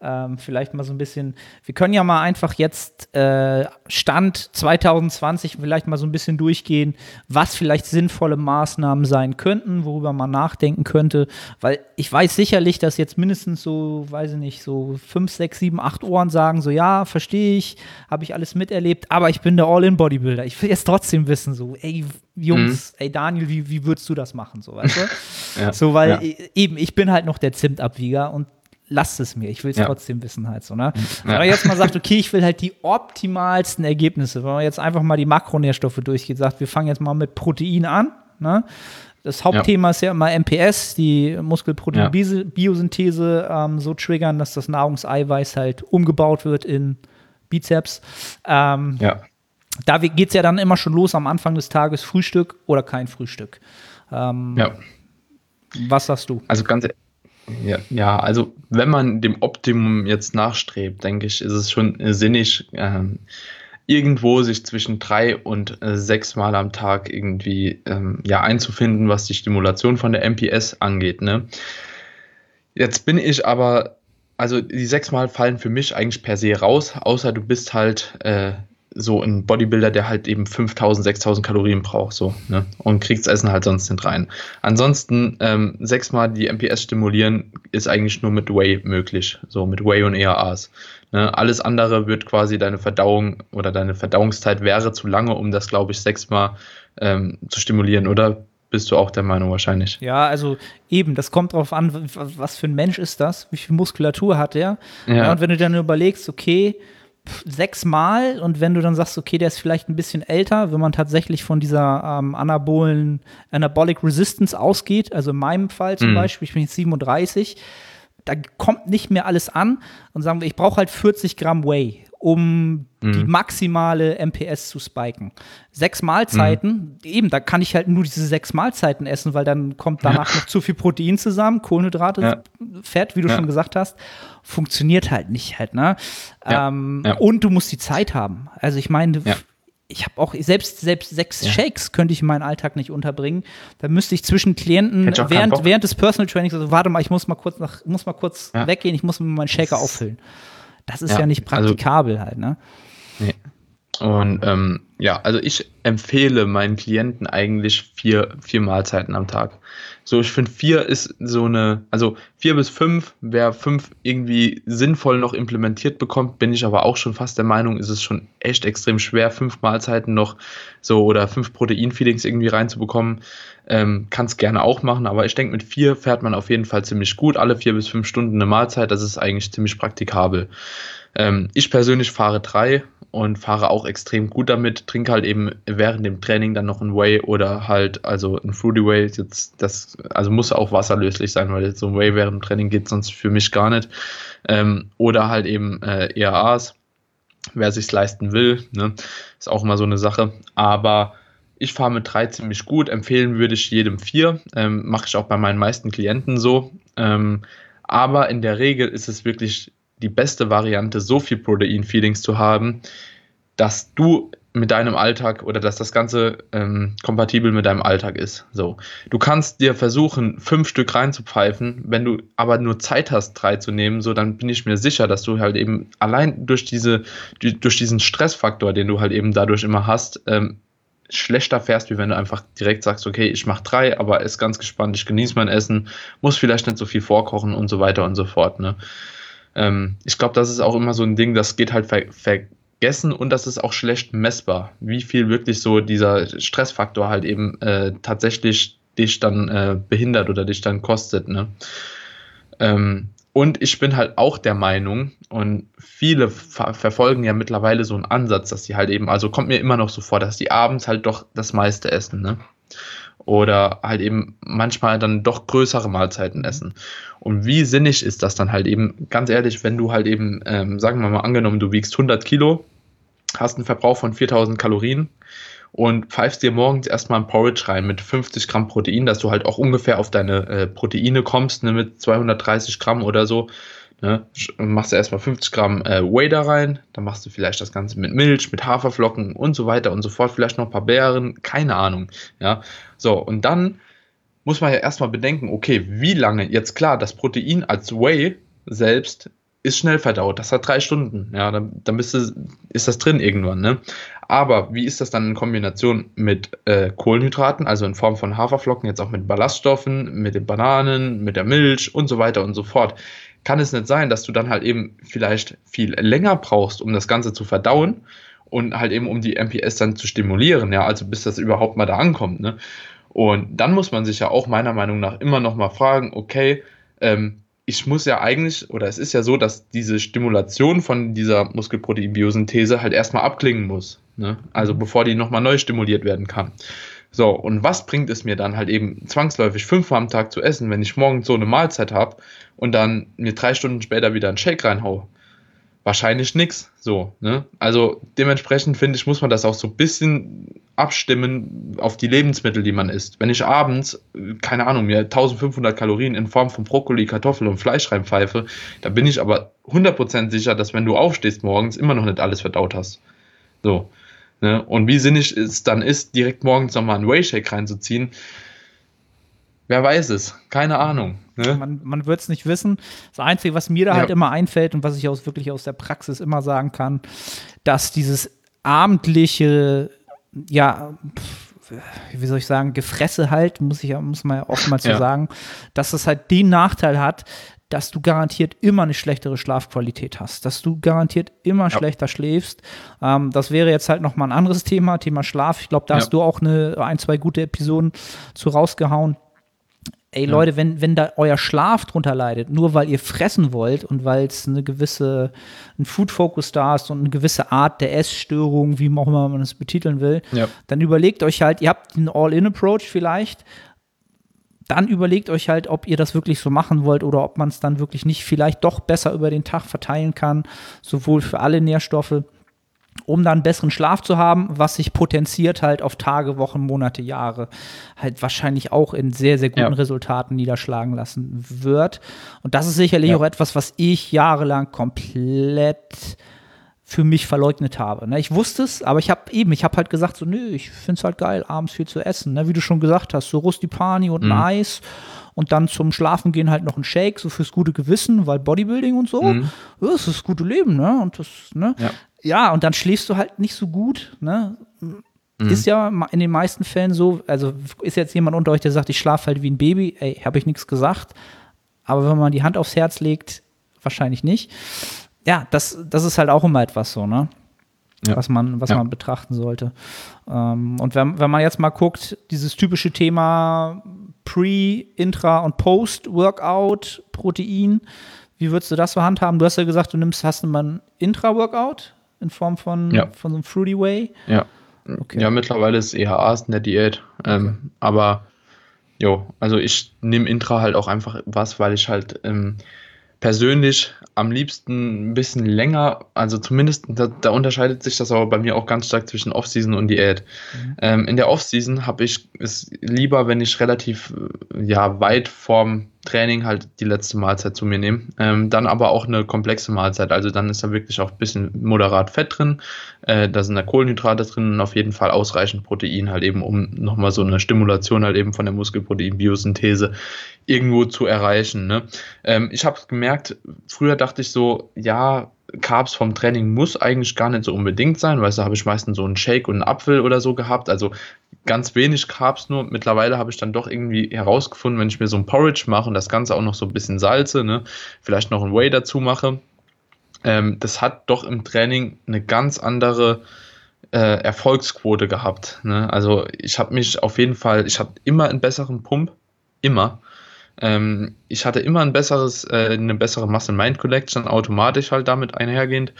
ähm, vielleicht mal so ein bisschen, wir können ja mal einfach jetzt äh, Stand 2020 vielleicht mal so ein bisschen durchgehen, was vielleicht sinnvolle Maßnahmen sein könnten, worüber man nachdenken könnte, weil ich weiß sicherlich, dass jetzt mindestens so, weiß ich nicht, so fünf, sechs, sieben, acht Ohren sagen, so ja, verstehe ich, habe ich alles miterlebt, aber ich bin der All-In-Bodybuilder. Ich will jetzt trotzdem wissen, so, ey, Jungs, mhm. ey Daniel, wie, wie würdest du das machen, so, weißt du? ja, so, weil ja. eben, ich bin halt noch der Zimtabwieger und lasst es mir, ich will es ja. trotzdem wissen halt so, ne? Wenn man jetzt mal sagt, okay, ich will halt die optimalsten Ergebnisse, wenn man jetzt einfach mal die Makronährstoffe durchgeht, sagt, wir fangen jetzt mal mit Protein an, ne? Das Hauptthema ja. ist ja immer MPS, die Muskelproteinbiosynthese ja. ähm, so triggern, dass das Nahrungseiweiß halt umgebaut wird in Bizeps. Ähm, ja. Da geht es ja dann immer schon los am Anfang des Tages, Frühstück oder kein Frühstück. Ähm, ja. Was sagst du? Also ganz, ja, ja, also wenn man dem Optimum jetzt nachstrebt, denke ich, ist es schon sinnig, ähm, irgendwo sich zwischen drei und äh, sechs Mal am Tag irgendwie ähm, ja, einzufinden, was die Stimulation von der MPS angeht. Ne? Jetzt bin ich aber, also die sechs Mal fallen für mich eigentlich per se raus, außer du bist halt äh, so ein Bodybuilder, der halt eben 5000, 6000 Kalorien braucht, so, ne? Und kriegt das Essen halt sonst nicht rein. Ansonsten, ähm, sechsmal die MPS stimulieren ist eigentlich nur mit Whey möglich, so mit Whey und EAAs. Ne? Alles andere wird quasi deine Verdauung oder deine Verdauungszeit wäre zu lange, um das, glaube ich, sechsmal ähm, zu stimulieren, oder? Bist du auch der Meinung wahrscheinlich? Ja, also eben, das kommt drauf an, was für ein Mensch ist das, wie viel Muskulatur hat er. Ja. ja und wenn du dann überlegst, okay, sechsmal und wenn du dann sagst, okay, der ist vielleicht ein bisschen älter, wenn man tatsächlich von dieser ähm, anabolen Anabolic Resistance ausgeht, also in meinem Fall zum mhm. Beispiel, ich bin jetzt 37, da kommt nicht mehr alles an und sagen wir, ich brauche halt 40 Gramm Whey um mhm. die maximale MPS zu spiken. Sechs Mahlzeiten, mhm. eben, da kann ich halt nur diese sechs Mahlzeiten essen, weil dann kommt danach ja. noch zu viel Protein zusammen, Kohlenhydrate, ja. Fett, wie du ja. schon gesagt hast. Funktioniert halt nicht halt, ne? Ähm, und du musst die Zeit haben. Also ich meine, ich habe auch selbst selbst sechs ja. Shakes könnte ich in meinen Alltag nicht unterbringen. Da müsste ich zwischen Klienten während, während des Personal Trainings also warte mal, ich muss mal kurz nach muss mal kurz ja. weggehen, ich muss mir meinen Shaker auffüllen. Das ist ja, ja nicht also praktikabel also, halt, ne? Nee. Und ähm, ja, also ich empfehle meinen Klienten eigentlich vier, vier Mahlzeiten am Tag. So, ich finde vier ist so eine, also vier bis fünf, wer fünf irgendwie sinnvoll noch implementiert bekommt, bin ich aber auch schon fast der Meinung, ist es schon echt extrem schwer, fünf Mahlzeiten noch so oder fünf Protein-Feelings irgendwie reinzubekommen. Ähm, Kann es gerne auch machen, aber ich denke, mit vier fährt man auf jeden Fall ziemlich gut. Alle vier bis fünf Stunden eine Mahlzeit, das ist eigentlich ziemlich praktikabel. Ähm, ich persönlich fahre drei und fahre auch extrem gut damit. Trinke halt eben während dem Training dann noch ein Whey oder halt, also ein Fruity Whey. Jetzt, das, also muss auch wasserlöslich sein, weil so ein Whey während dem Training geht sonst für mich gar nicht. Ähm, oder halt eben äh, ERAs, wer sich's leisten will. Ne? Ist auch immer so eine Sache. Aber ich fahre mit drei ziemlich gut. Empfehlen würde ich jedem vier. Ähm, Mache ich auch bei meinen meisten Klienten so. Ähm, aber in der Regel ist es wirklich die beste Variante, so viel Protein-Feelings zu haben, dass du mit deinem Alltag oder dass das Ganze ähm, kompatibel mit deinem Alltag ist. So, du kannst dir versuchen, fünf Stück reinzupfeifen, wenn du aber nur Zeit hast, drei zu nehmen, so dann bin ich mir sicher, dass du halt eben allein durch diese durch diesen Stressfaktor, den du halt eben dadurch immer hast, ähm, schlechter fährst, wie wenn du einfach direkt sagst, okay, ich mache drei, aber ist ganz gespannt, ich genieße mein Essen, muss vielleicht nicht so viel vorkochen und so weiter und so fort. Ne? Ähm, ich glaube, das ist auch immer so ein Ding, das geht halt ver vergessen und das ist auch schlecht messbar, wie viel wirklich so dieser Stressfaktor halt eben äh, tatsächlich dich dann äh, behindert oder dich dann kostet. Ne? Ähm, und ich bin halt auch der Meinung, und viele ver verfolgen ja mittlerweile so einen Ansatz, dass sie halt eben, also kommt mir immer noch so vor, dass die abends halt doch das meiste essen, ne? Oder halt eben manchmal dann doch größere Mahlzeiten essen. Und wie sinnig ist das dann halt eben, ganz ehrlich, wenn du halt eben, ähm, sagen wir mal angenommen, du wiegst 100 Kilo, hast einen Verbrauch von 4000 Kalorien und pfeifst dir morgens erstmal ein Porridge rein mit 50 Gramm Protein, dass du halt auch ungefähr auf deine äh, Proteine kommst, ne, mit 230 Gramm oder so. Ne, machst du erstmal 50 Gramm äh, Whey da rein, dann machst du vielleicht das Ganze mit Milch, mit Haferflocken und so weiter und so fort, vielleicht noch ein paar Beeren, keine Ahnung. Ja, so, und dann muss man ja erstmal bedenken, okay, wie lange, jetzt klar, das Protein als Whey selbst ist schnell verdaut. Das hat drei Stunden. Ja, dann, dann bist du, ist das drin irgendwann. Ne? Aber wie ist das dann in Kombination mit äh, Kohlenhydraten, also in Form von Haferflocken, jetzt auch mit Ballaststoffen, mit den Bananen, mit der Milch und so weiter und so fort? Kann es nicht sein, dass du dann halt eben vielleicht viel länger brauchst, um das Ganze zu verdauen und halt eben um die MPS dann zu stimulieren, ja, also bis das überhaupt mal da ankommt, ne? Und dann muss man sich ja auch meiner Meinung nach immer noch mal fragen, okay, ähm, ich muss ja eigentlich, oder es ist ja so, dass diese Stimulation von dieser Muskelproteinbiosynthese halt erstmal abklingen muss. Ne? Also mhm. bevor die nochmal neu stimuliert werden kann. So, und was bringt es mir dann halt eben zwangsläufig fünfmal am Tag zu essen, wenn ich morgens so eine Mahlzeit habe und dann mir drei Stunden später wieder einen Shake reinhau? wahrscheinlich nichts. So, ne? Also dementsprechend finde ich, muss man das auch so ein bisschen abstimmen auf die Lebensmittel, die man isst. Wenn ich abends, keine Ahnung, mir 1500 Kalorien in Form von Brokkoli, Kartoffel und Fleisch reinpfeife, da bin ich aber 100% sicher, dass wenn du aufstehst morgens, immer noch nicht alles verdaut hast. So. Ne? Und wie sinnig es dann ist, direkt morgens nochmal einen Whey-Shake reinzuziehen, Wer weiß es? Keine Ahnung. Ne? Man, man wird es nicht wissen. Das Einzige, was mir da ja. halt immer einfällt und was ich aus wirklich aus der Praxis immer sagen kann, dass dieses abendliche, ja, wie soll ich sagen, Gefresse halt, muss ich muss man ja oftmals so ja. sagen, dass es halt den Nachteil hat, dass du garantiert immer eine schlechtere Schlafqualität hast, dass du garantiert immer ja. schlechter schläfst. Ähm, das wäre jetzt halt nochmal ein anderes Thema, Thema Schlaf. Ich glaube, da hast du auch eine, ein, zwei gute Episoden zu rausgehauen. Ey ja. Leute, wenn, wenn da euer Schlaf drunter leidet, nur weil ihr fressen wollt und weil es eine gewisse, ein Food-Focus da ist und eine gewisse Art der Essstörung, wie auch immer man es betiteln will, ja. dann überlegt euch halt, ihr habt einen All-In-Approach vielleicht, dann überlegt euch halt, ob ihr das wirklich so machen wollt oder ob man es dann wirklich nicht vielleicht doch besser über den Tag verteilen kann, sowohl für alle Nährstoffe um dann besseren Schlaf zu haben, was sich potenziert halt auf Tage, Wochen, Monate, Jahre halt wahrscheinlich auch in sehr, sehr guten ja. Resultaten niederschlagen lassen wird. Und das ist sicherlich ja. auch etwas, was ich jahrelang komplett für mich verleugnet habe. Ne? Ich wusste es, aber ich habe eben, ich habe halt gesagt, so, nö, ich finde es halt geil, abends viel zu essen. Ne? Wie du schon gesagt hast, so Rustipani und mhm. ein Eis und dann zum Schlafen gehen halt noch ein Shake, so fürs gute Gewissen, weil Bodybuilding und so, mhm. das ist das gute Leben, ne? Und das, ne? Ja ja, und dann schläfst du halt nicht so gut, ne? Mhm. Ist ja in den meisten Fällen so, also ist jetzt jemand unter euch, der sagt, ich schlafe halt wie ein Baby, ey, habe ich nichts gesagt. Aber wenn man die Hand aufs Herz legt, wahrscheinlich nicht. Ja, das, das ist halt auch immer etwas so, ne? Ja. Was man, was ja. man betrachten sollte. Ähm, und wenn, wenn man jetzt mal guckt, dieses typische Thema Pre, Intra und Post-Workout, Protein, wie würdest du das so handhaben? Du hast ja gesagt, du nimmst, hast du mal ein Intra-Workout? in Form von, ja. von so einem Fruity Way? Ja. Okay. Ja, mittlerweile ist EHA in der Diät. Ähm, okay. aber jo, also ich nehme Intra halt auch einfach was, weil ich halt ähm, persönlich am liebsten ein bisschen länger, also zumindest, da, da, unterscheidet sich das aber bei mir auch ganz stark zwischen Offseason und Diät. Mhm. Ähm, in der Offseason habe ich es lieber, wenn ich relativ ja, weit vorm Training halt die letzte Mahlzeit zu mir nehme. Ähm, dann aber auch eine komplexe Mahlzeit. Also dann ist da wirklich auch ein bisschen moderat Fett drin. Äh, da sind da Kohlenhydrate drin und auf jeden Fall ausreichend Protein halt eben, um nochmal so eine Stimulation halt eben von der Muskelprotein-Biosynthese irgendwo zu erreichen. Ne? Ähm, ich habe gemerkt, früher dachte ich so, ja, Carbs vom Training muss eigentlich gar nicht so unbedingt sein, weil da habe ich meistens so einen Shake und einen Apfel oder so gehabt. Also ganz wenig Carbs nur. Mittlerweile habe ich dann doch irgendwie herausgefunden, wenn ich mir so ein Porridge mache und das Ganze auch noch so ein bisschen salze, ne, vielleicht noch ein Whey dazu mache, ähm, das hat doch im Training eine ganz andere äh, Erfolgsquote gehabt. Ne? Also ich habe mich auf jeden Fall, ich habe immer einen besseren Pump, immer. Ähm, ich hatte immer ein besseres, äh, eine bessere Muscle-Mind-Collection, automatisch halt damit einhergehend.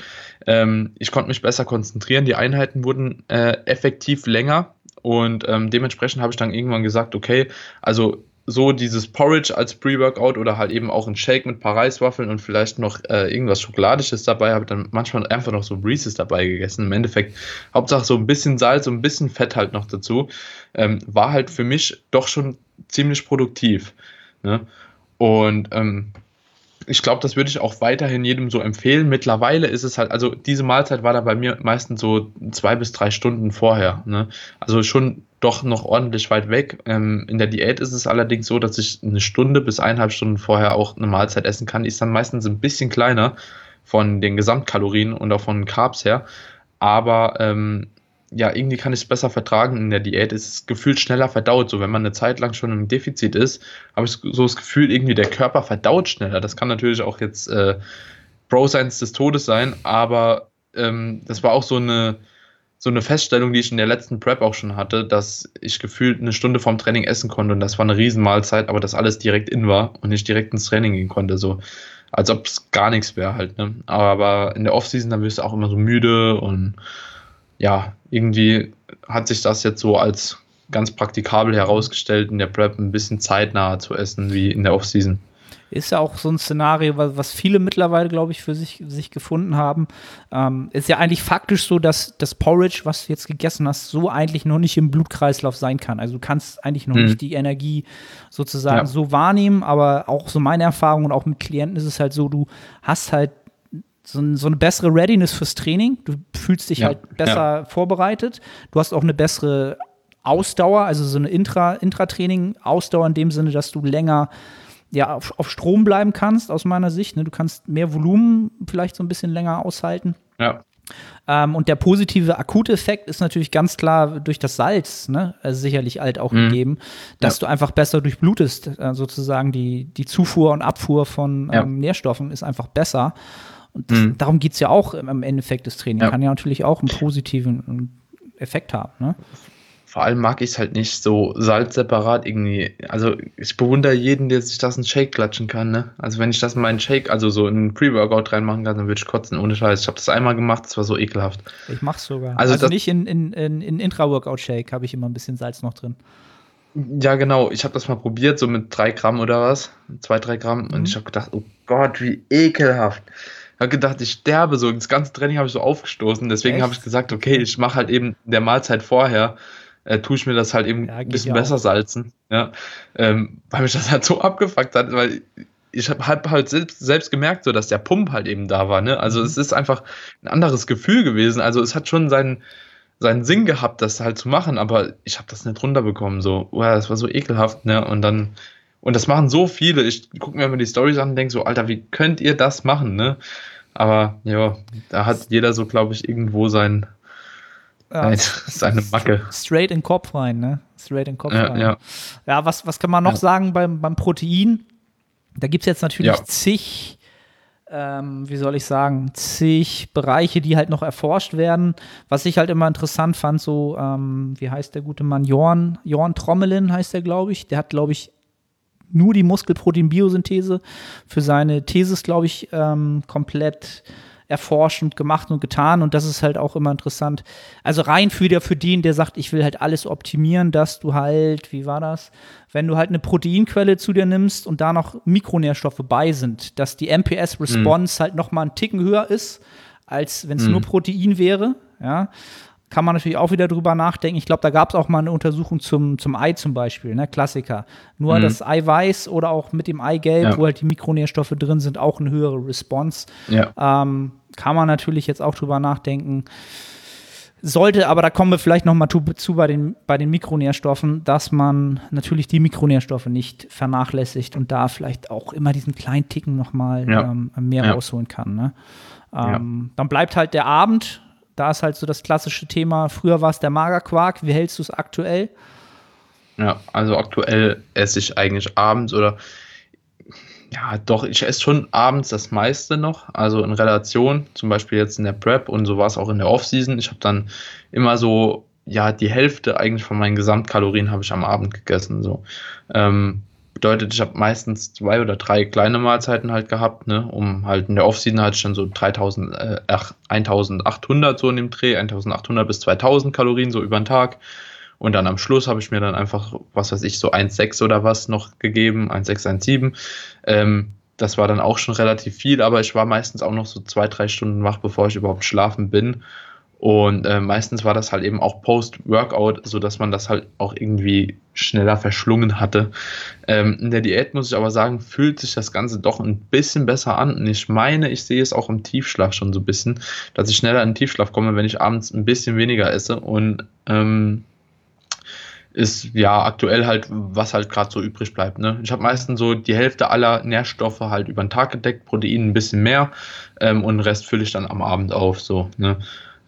Ähm, ich konnte mich besser konzentrieren, die Einheiten wurden äh, effektiv länger und ähm, dementsprechend habe ich dann irgendwann gesagt, okay, also so dieses Porridge als Pre-Workout oder halt eben auch ein Shake mit ein paar Reiswaffeln und vielleicht noch äh, irgendwas Schokoladisches dabei, habe dann manchmal einfach noch so Reese's dabei gegessen. Im Endeffekt, Hauptsache so ein bisschen Salz, so ein bisschen Fett halt noch dazu. Ähm, war halt für mich doch schon ziemlich produktiv. Ne? Und ähm, ich glaube, das würde ich auch weiterhin jedem so empfehlen. Mittlerweile ist es halt, also diese Mahlzeit war da bei mir meistens so zwei bis drei Stunden vorher. Ne? Also schon doch noch ordentlich weit weg. Ähm, in der Diät ist es allerdings so, dass ich eine Stunde bis eineinhalb Stunden vorher auch eine Mahlzeit essen kann. Die ist dann meistens ein bisschen kleiner von den Gesamtkalorien und auch von Carbs her. Aber ähm, ja, irgendwie kann ich es besser vertragen in der Diät. Es ist gefühlt schneller verdaut. So, wenn man eine Zeit lang schon im Defizit ist, habe ich so das Gefühl, irgendwie der Körper verdaut schneller. Das kann natürlich auch jetzt äh, Bro-Science des Todes sein, aber ähm, das war auch so eine, so eine Feststellung, die ich in der letzten Prep auch schon hatte, dass ich gefühlt eine Stunde vorm Training essen konnte und das war eine Riesenmahlzeit, aber das alles direkt in war und nicht direkt ins Training gehen konnte. So, als ob es gar nichts wäre halt. Ne? Aber in der Offseason, dann wirst du auch immer so müde und ja, irgendwie hat sich das jetzt so als ganz praktikabel herausgestellt, in der Prep ein bisschen zeitnah zu essen wie in der Offseason. Ist ja auch so ein Szenario, was viele mittlerweile, glaube ich, für sich, sich gefunden haben. Ähm, ist ja eigentlich faktisch so, dass das Porridge, was du jetzt gegessen hast, so eigentlich noch nicht im Blutkreislauf sein kann. Also du kannst eigentlich noch mhm. nicht die Energie sozusagen ja. so wahrnehmen, aber auch so meine Erfahrung und auch mit Klienten ist es halt so, du hast halt so, so, eine bessere Readiness fürs Training. Du fühlst dich ja, halt besser ja. vorbereitet. Du hast auch eine bessere Ausdauer, also so eine Intra, Intratraining-Ausdauer in dem Sinne, dass du länger ja, auf, auf Strom bleiben kannst, aus meiner Sicht. Ne? Du kannst mehr Volumen vielleicht so ein bisschen länger aushalten. Ja. Ähm, und der positive akute Effekt ist natürlich ganz klar durch das Salz, ne? also sicherlich alt auch mhm. gegeben, dass ja. du einfach besser durchblutest. Äh, sozusagen die, die Zufuhr und Abfuhr von ähm, Nährstoffen ist einfach besser. Und das, mhm. darum geht es ja auch im Endeffekt des Trainings. Ja. Kann ja natürlich auch einen positiven Effekt haben. Ne? Vor allem mag ich es halt nicht so salzseparat irgendwie. Also ich bewundere jeden, der sich das in Shake klatschen kann. Ne? Also wenn ich das in meinen Shake, also so in einen Pre-Workout reinmachen kann, dann würde ich kotzen, ohne Scheiß. Ich habe das einmal gemacht, das war so ekelhaft. Ich mach's sogar. Also, also nicht in, in, in, in Intra-Workout-Shake habe ich immer ein bisschen Salz noch drin. Ja, genau. Ich habe das mal probiert, so mit drei Gramm oder was. Zwei, drei Gramm. Mhm. Und ich habe gedacht, oh Gott, wie ekelhaft habe gedacht, ich sterbe so. Das ganze Training habe ich so aufgestoßen. Deswegen habe ich gesagt, okay, ich mache halt eben der Mahlzeit vorher, äh, tue ich mir das halt eben ja, ein bisschen besser salzen. Ja, ähm, weil mich das halt so abgefuckt hat, weil ich habe halt, halt selbst, selbst gemerkt, so dass der Pump halt eben da war. Ne? Also mhm. es ist einfach ein anderes Gefühl gewesen. Also es hat schon seinen, seinen Sinn gehabt, das halt zu machen, aber ich habe das nicht runterbekommen. So, wow, das war so ekelhaft. Ne? Und dann und das machen so viele. Ich gucke mir immer die Stories an und denke so, Alter, wie könnt ihr das machen, ne? Aber ja, da hat jeder so, glaube ich, irgendwo sein, ja, seine Macke. Straight in den Kopf rein, ne? Straight in den Kopf ja, rein. Ja, ja was, was kann man noch ja. sagen beim, beim Protein? Da gibt es jetzt natürlich ja. zig, ähm, wie soll ich sagen, zig Bereiche, die halt noch erforscht werden. Was ich halt immer interessant fand, so, ähm, wie heißt der gute Mann? Jorn, Jorn Trommelin heißt der, glaube ich. Der hat, glaube ich, nur die Muskelprotein-Biosynthese für seine Thesis, glaube ich, ähm, komplett erforscht und gemacht und getan. Und das ist halt auch immer interessant. Also rein für, der, für den, der sagt, ich will halt alles optimieren, dass du halt, wie war das? Wenn du halt eine Proteinquelle zu dir nimmst und da noch Mikronährstoffe bei sind, dass die MPS-Response mhm. halt noch mal einen Ticken höher ist, als wenn es mhm. nur Protein wäre. Ja, kann man natürlich auch wieder drüber nachdenken. Ich glaube, da gab es auch mal eine Untersuchung zum, zum Ei zum Beispiel, ne? Klassiker. Nur mhm. das Eiweiß oder auch mit dem Eigelb, ja. wo halt die Mikronährstoffe drin sind, auch eine höhere Response. Ja. Ähm, kann man natürlich jetzt auch drüber nachdenken. Sollte, aber da kommen wir vielleicht noch mal zu, zu, bei, den, bei den Mikronährstoffen, dass man natürlich die Mikronährstoffe nicht vernachlässigt und da vielleicht auch immer diesen kleinen Ticken noch mal ja. ähm, mehr rausholen kann. Ne? Ähm, dann bleibt halt der Abend, da ist halt so das klassische Thema, früher war es der Magerquark, wie hältst du es aktuell? Ja, also aktuell esse ich eigentlich abends oder ja, doch, ich esse schon abends das meiste noch, also in Relation, zum Beispiel jetzt in der Prep und so war es auch in der Offseason. Ich habe dann immer so, ja, die Hälfte eigentlich von meinen Gesamtkalorien habe ich am Abend gegessen. So. Ähm, Bedeutet, ich habe meistens zwei oder drei kleine Mahlzeiten halt gehabt, ne, um halt in der Offseason hatte ich dann so 3000, äh, 1800 so in dem Dreh, 1800 bis 2000 Kalorien so über den Tag. Und dann am Schluss habe ich mir dann einfach, was weiß ich, so 1,6 oder was noch gegeben, 1,6, 1,7. Ähm, das war dann auch schon relativ viel, aber ich war meistens auch noch so zwei, drei Stunden wach, bevor ich überhaupt schlafen bin. Und äh, meistens war das halt eben auch Post-Workout, sodass man das halt auch irgendwie schneller verschlungen hatte. Ähm, in der Diät muss ich aber sagen, fühlt sich das Ganze doch ein bisschen besser an. Und ich meine, ich sehe es auch im Tiefschlaf schon so ein bisschen, dass ich schneller in den Tiefschlaf komme, wenn ich abends ein bisschen weniger esse. Und ähm, ist ja aktuell halt, was halt gerade so übrig bleibt. Ne? Ich habe meistens so die Hälfte aller Nährstoffe halt über den Tag gedeckt, Protein ein bisschen mehr ähm, und den Rest fülle ich dann am Abend auf. So, ne?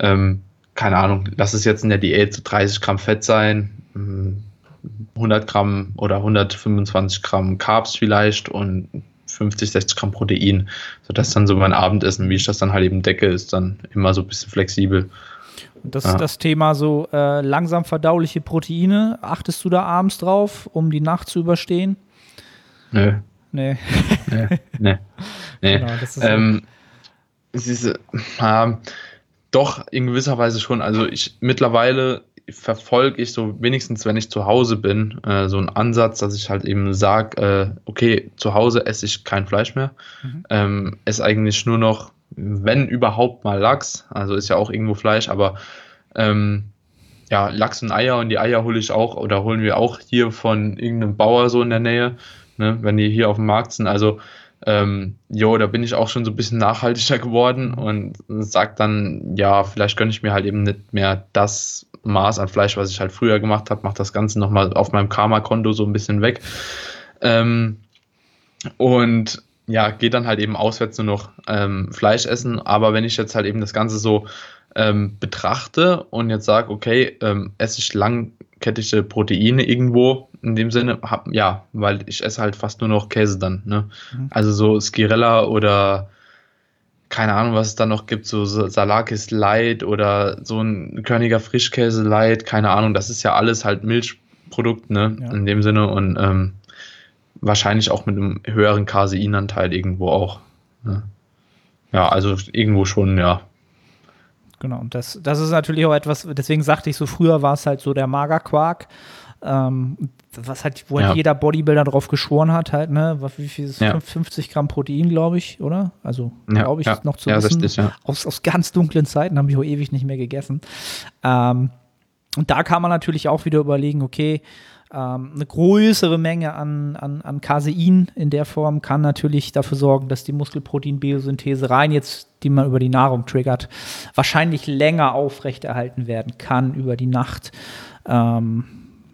Ähm, keine Ahnung, lass es jetzt in der Diät so 30 Gramm Fett sein, 100 hm, Gramm oder 125 Gramm Carbs vielleicht und 50, 60 Gramm Protein, sodass dann so mein Abendessen, wie ich das dann halt eben decke, ist dann immer so ein bisschen flexibel. Das ist das Thema so äh, langsam verdauliche Proteine. Achtest du da abends drauf, um die Nacht zu überstehen? Nö. Nee. nee. Nee. nee. Genau, das ist ähm, es ist, äh, doch, in gewisser Weise schon. Also ich mittlerweile verfolge ich so wenigstens, wenn ich zu Hause bin, äh, so einen Ansatz, dass ich halt eben sage, äh, okay, zu Hause esse ich kein Fleisch mehr, mhm. ähm, esse eigentlich nur noch wenn überhaupt mal Lachs, also ist ja auch irgendwo Fleisch, aber ähm, ja, Lachs und Eier und die Eier hole ich auch oder holen wir auch hier von irgendeinem Bauer so in der Nähe, ne, wenn die hier auf dem Markt sind. Also, ähm, jo, da bin ich auch schon so ein bisschen nachhaltiger geworden und sag dann, ja, vielleicht gönne ich mir halt eben nicht mehr das Maß an Fleisch, was ich halt früher gemacht habe, mach das Ganze nochmal auf meinem Karma-Konto so ein bisschen weg. Ähm, und ja, geht dann halt eben auswärts nur noch ähm, Fleisch essen. Aber wenn ich jetzt halt eben das Ganze so ähm, betrachte und jetzt sage, okay, ähm, esse ich langkettige Proteine irgendwo, in dem Sinne, hab, ja, weil ich esse halt fast nur noch Käse dann. Ne? Mhm. Also so Skirella oder keine Ahnung, was es da noch gibt, so Salakis Light oder so ein Körniger Frischkäse Light, keine Ahnung, das ist ja alles halt Milchprodukt, ne, ja. in dem Sinne und ähm, wahrscheinlich auch mit einem höheren Caseinanteil irgendwo auch. Ne? Ja, also irgendwo schon, ja. Genau, und das, das ist natürlich auch etwas, deswegen sagte ich so, früher war es halt so der Magerquark, ähm, was halt, wo halt ja. jeder Bodybuilder drauf geschworen hat, halt, ne, wie viel ist ja. 50 Gramm Protein, glaube ich, oder? Also, ja, glaube ich, ja. noch zu wissen. Richtig, aus, aus ganz dunklen Zeiten habe ich auch ewig nicht mehr gegessen. Ähm, und da kann man natürlich auch wieder überlegen, okay, ähm, eine größere Menge an, an, an Casein in der Form kann natürlich dafür sorgen, dass die Muskelproteinbiosynthese rein jetzt, die man über die Nahrung triggert, wahrscheinlich länger aufrechterhalten werden kann über die Nacht. Ähm,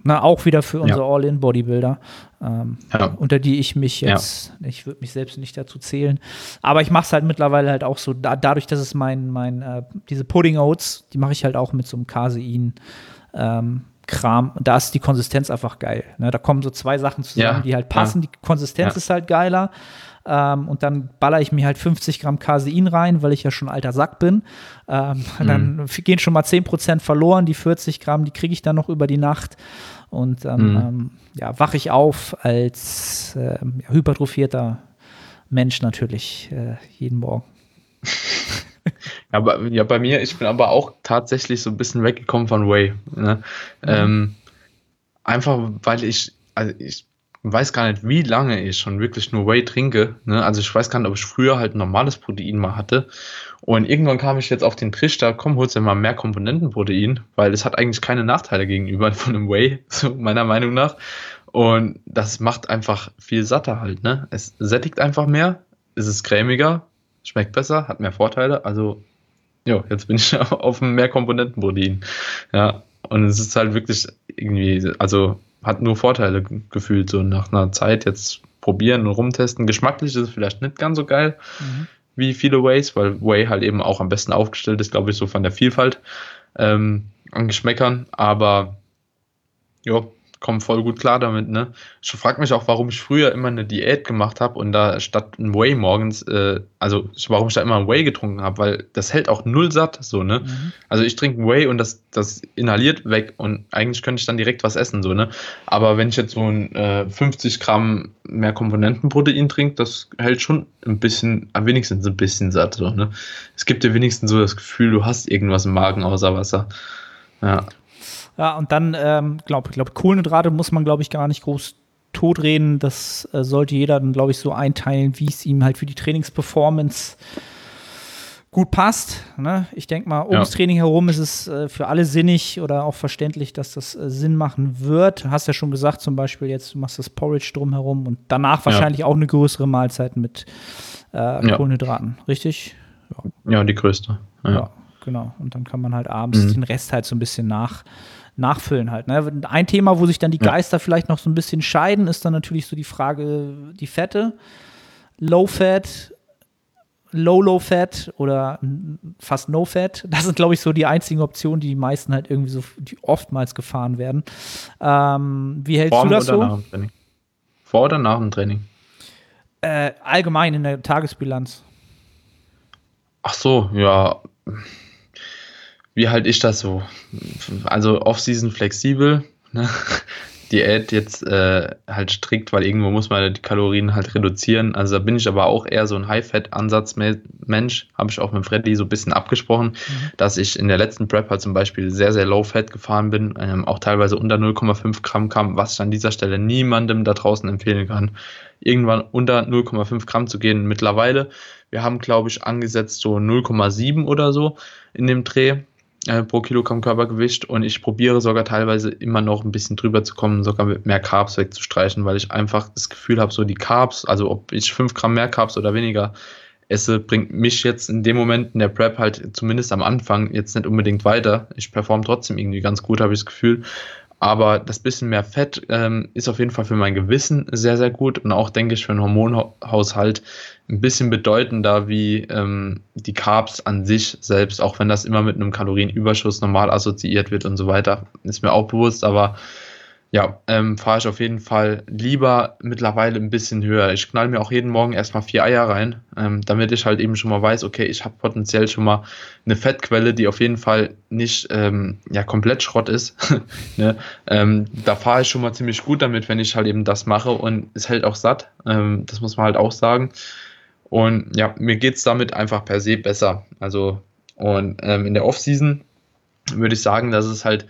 na, auch wieder für unsere ja. All-In-Bodybuilder, ähm, ja. unter die ich mich jetzt, ja. ich würde mich selbst nicht dazu zählen, aber ich mache es halt mittlerweile halt auch so, da, dadurch, dass es mein, mein äh, diese Pudding Oats, die mache ich halt auch mit so einem Casein. Ähm, Kram. Da ist die Konsistenz einfach geil. Ne? Da kommen so zwei Sachen zusammen, die halt passen. Die Konsistenz ist halt geiler. Ähm, und dann baller ich mir halt 50 Gramm Casein rein, weil ich ja schon alter Sack bin. Ähm, mhm. Dann gehen schon mal 10 Prozent verloren. Die 40 Gramm, die kriege ich dann noch über die Nacht. Und dann mhm. ähm, ja, wache ich auf als äh, hypertrophierter Mensch natürlich äh, jeden Morgen. Ja, bei, ja, bei mir, ich bin aber auch tatsächlich so ein bisschen weggekommen von Whey. Ne? Mhm. Ähm, einfach, weil ich, also ich weiß gar nicht, wie lange ich schon wirklich nur Whey trinke. Ne? Also ich weiß gar nicht, ob ich früher halt normales Protein mal hatte. Und irgendwann kam ich jetzt auf den Trichter, komm, holst dir mal mehr Komponentenprotein, weil es hat eigentlich keine Nachteile gegenüber von einem Whey, so meiner Meinung nach. Und das macht einfach viel satter halt, ne? Es sättigt einfach mehr, es ist cremiger, schmeckt besser, hat mehr Vorteile. Also, ja, jetzt bin ich auf einem Mehrkomponentenprotein. Ja, und es ist halt wirklich irgendwie, also hat nur Vorteile gefühlt, so nach einer Zeit jetzt probieren und rumtesten. Geschmacklich ist es vielleicht nicht ganz so geil mhm. wie viele Ways, weil Way halt eben auch am besten aufgestellt ist, glaube ich, so von der Vielfalt ähm, an Geschmäckern. Aber ja, komme voll gut klar damit, ne? Ich frage mich auch, warum ich früher immer eine Diät gemacht habe und da statt ein Whey morgens, äh, also warum ich da immer ein Whey getrunken habe, weil das hält auch null satt, so, ne? Mhm. Also ich trinke Whey und das, das inhaliert weg und eigentlich könnte ich dann direkt was essen, so, ne? Aber wenn ich jetzt so ein äh, 50 Gramm mehr Komponentenprotein trinke, das hält schon ein bisschen, am wenigsten ein bisschen satt, so, ne? Es gibt dir wenigstens so das Gefühl, du hast irgendwas im Magen außer Wasser. Ja. Ja, und dann, ähm, glaube ich, glaub, Kohlenhydrate muss man, glaube ich, gar nicht groß totreden. Das äh, sollte jeder dann, glaube ich, so einteilen, wie es ihm halt für die Trainingsperformance gut passt. Ne? Ich denke mal, ums ja. Training herum ist es äh, für alle sinnig oder auch verständlich, dass das äh, Sinn machen wird. Du hast ja schon gesagt, zum Beispiel jetzt, du machst das Porridge drumherum und danach wahrscheinlich ja. auch eine größere Mahlzeit mit äh, Kohlenhydraten, richtig? Ja, die größte. ja. Genau. Und dann kann man halt abends mhm. den Rest halt so ein bisschen nach, nachfüllen halt. Ne? Ein Thema, wo sich dann die Geister ja. vielleicht noch so ein bisschen scheiden, ist dann natürlich so die Frage, die Fette. Low Fat, Low Low Fat oder fast No Fat. Das sind, glaube ich, so die einzigen Optionen, die die meisten halt irgendwie so die oftmals gefahren werden. Ähm, wie hältst Vor du das so? Nach dem Training? Vor oder nach dem Training? Äh, allgemein in der Tagesbilanz. Ach so, ja. Wie halte ich das so? Also Off-Season flexibel, ne? Diät jetzt äh, halt strikt, weil irgendwo muss man die Kalorien halt reduzieren. Also da bin ich aber auch eher so ein High-Fat-Ansatz-Mensch. Habe ich auch mit Freddy so ein bisschen abgesprochen, mhm. dass ich in der letzten Prep halt zum Beispiel sehr, sehr low-fat gefahren bin, ähm, auch teilweise unter 0,5 Gramm kam, was ich an dieser Stelle niemandem da draußen empfehlen kann. Irgendwann unter 0,5 Gramm zu gehen. Mittlerweile, wir haben glaube ich angesetzt so 0,7 oder so in dem Dreh äh, pro Kilogramm Körpergewicht und ich probiere sogar teilweise immer noch ein bisschen drüber zu kommen, sogar mit mehr Carbs wegzustreichen, weil ich einfach das Gefühl habe, so die Carbs, also ob ich 5 Gramm mehr Carbs oder weniger esse, bringt mich jetzt in dem Moment in der Prep halt zumindest am Anfang jetzt nicht unbedingt weiter. Ich performe trotzdem irgendwie ganz gut, habe ich das Gefühl. Aber das bisschen mehr Fett ähm, ist auf jeden Fall für mein Gewissen sehr, sehr gut und auch, denke ich, für den Hormonhaushalt ein bisschen bedeutender wie ähm, die Carbs an sich selbst, auch wenn das immer mit einem Kalorienüberschuss normal assoziiert wird und so weiter. Ist mir auch bewusst, aber ja, ähm, fahre ich auf jeden Fall lieber mittlerweile ein bisschen höher. Ich knall mir auch jeden Morgen erstmal vier Eier rein, ähm, damit ich halt eben schon mal weiß, okay, ich habe potenziell schon mal eine Fettquelle, die auf jeden Fall nicht ähm, ja, komplett Schrott ist. ne? Ähm, da fahre ich schon mal ziemlich gut damit, wenn ich halt eben das mache und es hält auch satt. Ähm, das muss man halt auch sagen. Und ja, mir geht es damit einfach per se besser. Also, und ähm, in der Offseason würde ich sagen, dass es halt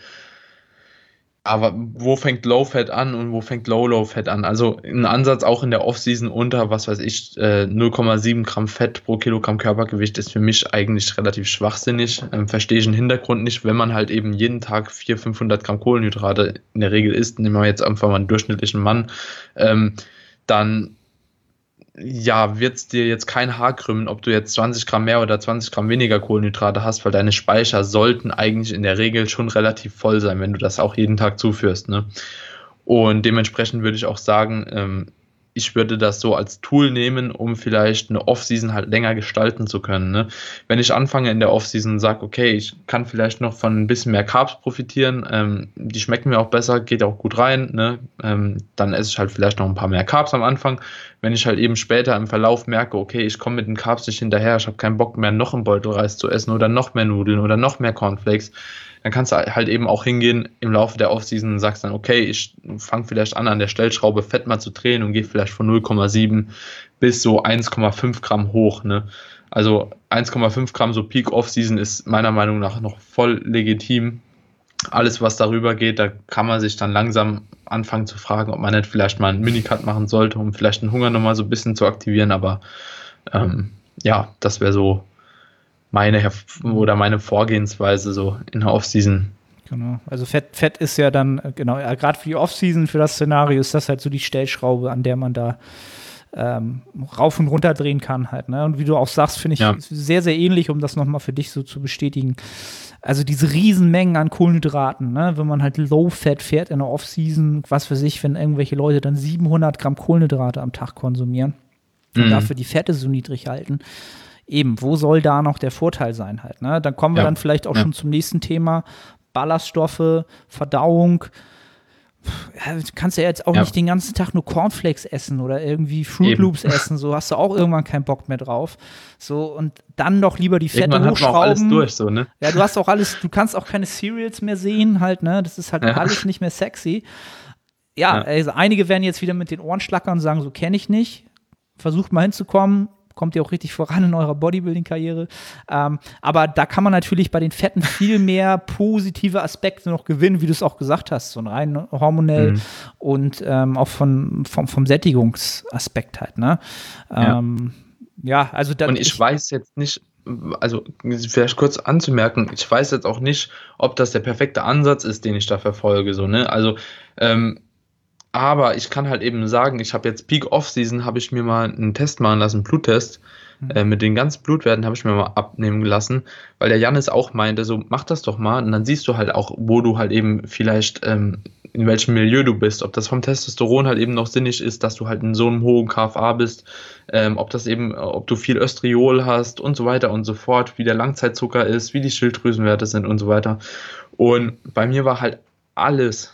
aber wo fängt Low Fat an und wo fängt Low Low Fat an? Also ein Ansatz auch in der Offseason unter, was weiß ich, 0,7 äh, Gramm Fett pro Kilogramm Körpergewicht ist für mich eigentlich relativ schwachsinnig. Ähm, verstehe ich den Hintergrund nicht, wenn man halt eben jeden Tag 400, 500 Gramm Kohlenhydrate in der Regel isst, nehmen wir jetzt einfach mal einen durchschnittlichen Mann, ähm, dann ja, wird es dir jetzt kein Haar krümmen, ob du jetzt 20 Gramm mehr oder 20 Gramm weniger Kohlenhydrate hast, weil deine Speicher sollten eigentlich in der Regel schon relativ voll sein, wenn du das auch jeden Tag zuführst. Ne? Und dementsprechend würde ich auch sagen, ähm, ich würde das so als Tool nehmen, um vielleicht eine Off-Season halt länger gestalten zu können. Ne? Wenn ich anfange in der Off-Season und sage, okay, ich kann vielleicht noch von ein bisschen mehr Carbs profitieren, ähm, die schmecken mir auch besser, geht auch gut rein, ne? ähm, dann esse ich halt vielleicht noch ein paar mehr Carbs am Anfang. Wenn ich halt eben später im Verlauf merke, okay, ich komme mit den Carbs nicht hinterher, ich habe keinen Bock mehr, noch einen Beutel Reis zu essen oder noch mehr Nudeln oder noch mehr Cornflakes, dann kannst du halt eben auch hingehen im Laufe der Offseason und sagst dann, okay, ich fange vielleicht an, an der Stellschraube Fett mal zu drehen und gehe vielleicht von 0,7 bis so 1,5 Gramm hoch. Ne? Also 1,5 Gramm so Peak Offseason ist meiner Meinung nach noch voll legitim. Alles, was darüber geht, da kann man sich dann langsam anfangen zu fragen, ob man nicht vielleicht mal einen Minicut machen sollte, um vielleicht den Hunger nochmal so ein bisschen zu aktivieren. Aber ähm, ja, das wäre so meine oder meine Vorgehensweise so in der Offseason. Genau. Also Fett, Fett ist ja dann, äh, genau, ja, gerade für die Offseason, für das Szenario, ist das halt so die Stellschraube, an der man da ähm, rauf und runter drehen kann halt. Ne? Und wie du auch sagst, finde ich ja. sehr, sehr ähnlich, um das nochmal für dich so zu bestätigen. Also diese Riesenmengen an Kohlenhydraten, ne? wenn man halt Low-Fat fährt in der Offseason, was für sich, wenn irgendwelche Leute dann 700 Gramm Kohlenhydrate am Tag konsumieren und mhm. dafür die Fette so niedrig halten, eben, wo soll da noch der Vorteil sein halt? Ne? Dann kommen wir ja. dann vielleicht auch ja. schon zum nächsten Thema. Ballaststoffe, Verdauung. Ja, du kannst ja jetzt auch ja. nicht den ganzen Tag nur Cornflakes essen oder irgendwie Fruit Loops essen, so hast du auch irgendwann keinen Bock mehr drauf. So und dann doch lieber die Fette irgendwann hochschrauben. Hat man auch alles durch, so, ne? Ja, du hast auch alles, du kannst auch keine Cereals mehr sehen, halt, ne? Das ist halt ja. alles nicht mehr sexy. Ja, also einige werden jetzt wieder mit den Ohren schlackern und sagen, so kenne ich nicht. Versucht mal hinzukommen, kommt ihr auch richtig voran in eurer Bodybuilding-Karriere. Ähm, aber da kann man natürlich bei den Fetten viel mehr positive Aspekte noch gewinnen, wie du es auch gesagt hast, so rein hormonell mhm. und ähm, auch von, vom, vom Sättigungsaspekt halt. Ne? Ähm, ja. ja. also da, Und ich, ich weiß jetzt nicht, also vielleicht kurz anzumerken, ich weiß jetzt auch nicht, ob das der perfekte Ansatz ist, den ich da verfolge. So, ne? Also ähm, aber ich kann halt eben sagen, ich habe jetzt Peak Off-Season, habe ich mir mal einen Test machen lassen, einen Bluttest. mhm. äh, mit den ganzen Blutwerten habe ich mir mal abnehmen lassen, weil der Janis auch meinte, so mach das doch mal und dann siehst du halt auch, wo du halt eben vielleicht ähm, in welchem Milieu du bist, ob das vom Testosteron halt eben noch sinnig ist, dass du halt in so einem hohen KFA bist, ähm, ob das eben, ob du viel Östriol hast und so weiter und so fort, wie der Langzeitzucker ist, wie die Schilddrüsenwerte sind und so weiter. Und bei mir war halt alles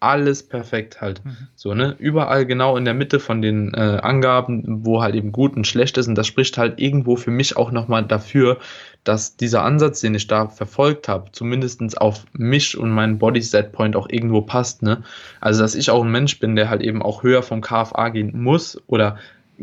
alles perfekt halt. Mhm. So, ne? Überall genau in der Mitte von den äh, Angaben, wo halt eben gut und schlecht ist. Und das spricht halt irgendwo für mich auch nochmal dafür, dass dieser Ansatz, den ich da verfolgt habe, zumindest auf mich und meinen Body Set Point auch irgendwo passt, ne? Also, dass ich auch ein Mensch bin, der halt eben auch höher vom KFA gehen muss oder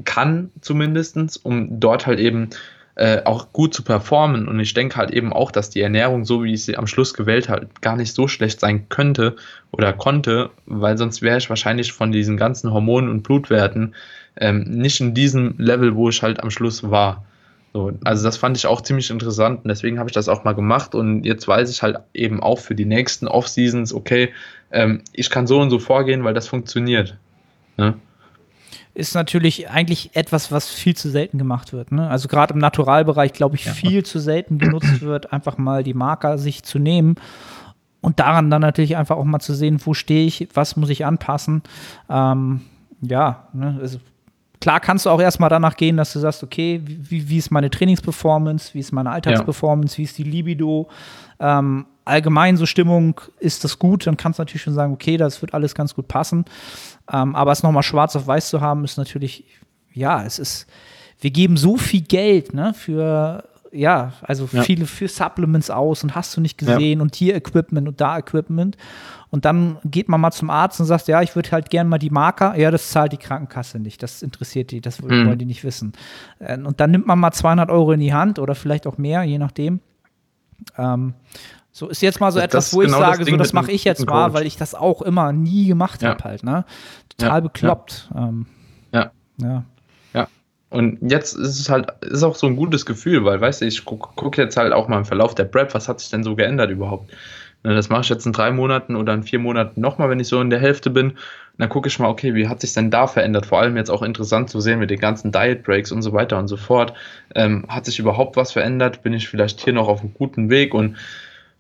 kann zumindestens, um dort halt eben äh, auch gut zu performen. Und ich denke halt eben auch, dass die Ernährung, so wie ich sie am Schluss gewählt habe, gar nicht so schlecht sein könnte oder konnte, weil sonst wäre ich wahrscheinlich von diesen ganzen Hormonen und Blutwerten ähm, nicht in diesem Level, wo ich halt am Schluss war. So, also das fand ich auch ziemlich interessant und deswegen habe ich das auch mal gemacht und jetzt weiß ich halt eben auch für die nächsten Off-Seasons, okay, ähm, ich kann so und so vorgehen, weil das funktioniert. Ne? Ist natürlich eigentlich etwas, was viel zu selten gemacht wird. Ne? Also gerade im Naturalbereich, glaube ich, ja. viel zu selten genutzt wird, einfach mal die Marker sich zu nehmen und daran dann natürlich einfach auch mal zu sehen, wo stehe ich, was muss ich anpassen. Ähm, ja, ne? also klar kannst du auch erstmal danach gehen, dass du sagst, okay, wie, wie ist meine Trainingsperformance, wie ist meine Alltagsperformance, ja. wie ist die Libido, ähm, allgemein so Stimmung, ist das gut, dann kannst du natürlich schon sagen, okay, das wird alles ganz gut passen. Ähm, aber es nochmal schwarz auf weiß zu haben, ist natürlich, ja, es ist, wir geben so viel Geld, ne, für, ja, also ja. viele für Supplements aus und hast du nicht gesehen ja. und hier Equipment und da Equipment. Und dann geht man mal zum Arzt und sagt, ja, ich würde halt gerne mal die Marker. Ja, das zahlt die Krankenkasse nicht. Das interessiert die, das wollen mhm. die nicht wissen. Äh, und dann nimmt man mal 200 Euro in die Hand oder vielleicht auch mehr, je nachdem. Ähm, so ist jetzt mal so etwas, wo ich genau sage, das so das mache ich jetzt mal, weil ich das auch immer nie gemacht ja. habe halt, ne? Total ja. bekloppt. Ja. Ähm, ja. ja. Ja. Und jetzt ist es halt, ist auch so ein gutes Gefühl, weil, weißt du, ich gucke guck jetzt halt auch mal im Verlauf der Prep, was hat sich denn so geändert überhaupt? Ne, das mache ich jetzt in drei Monaten oder in vier Monaten nochmal, wenn ich so in der Hälfte bin. Und dann gucke ich mal, okay, wie hat sich denn da verändert? Vor allem jetzt auch interessant zu sehen mit den ganzen Diet Breaks und so weiter und so fort. Ähm, hat sich überhaupt was verändert? Bin ich vielleicht hier noch auf einem guten Weg? Und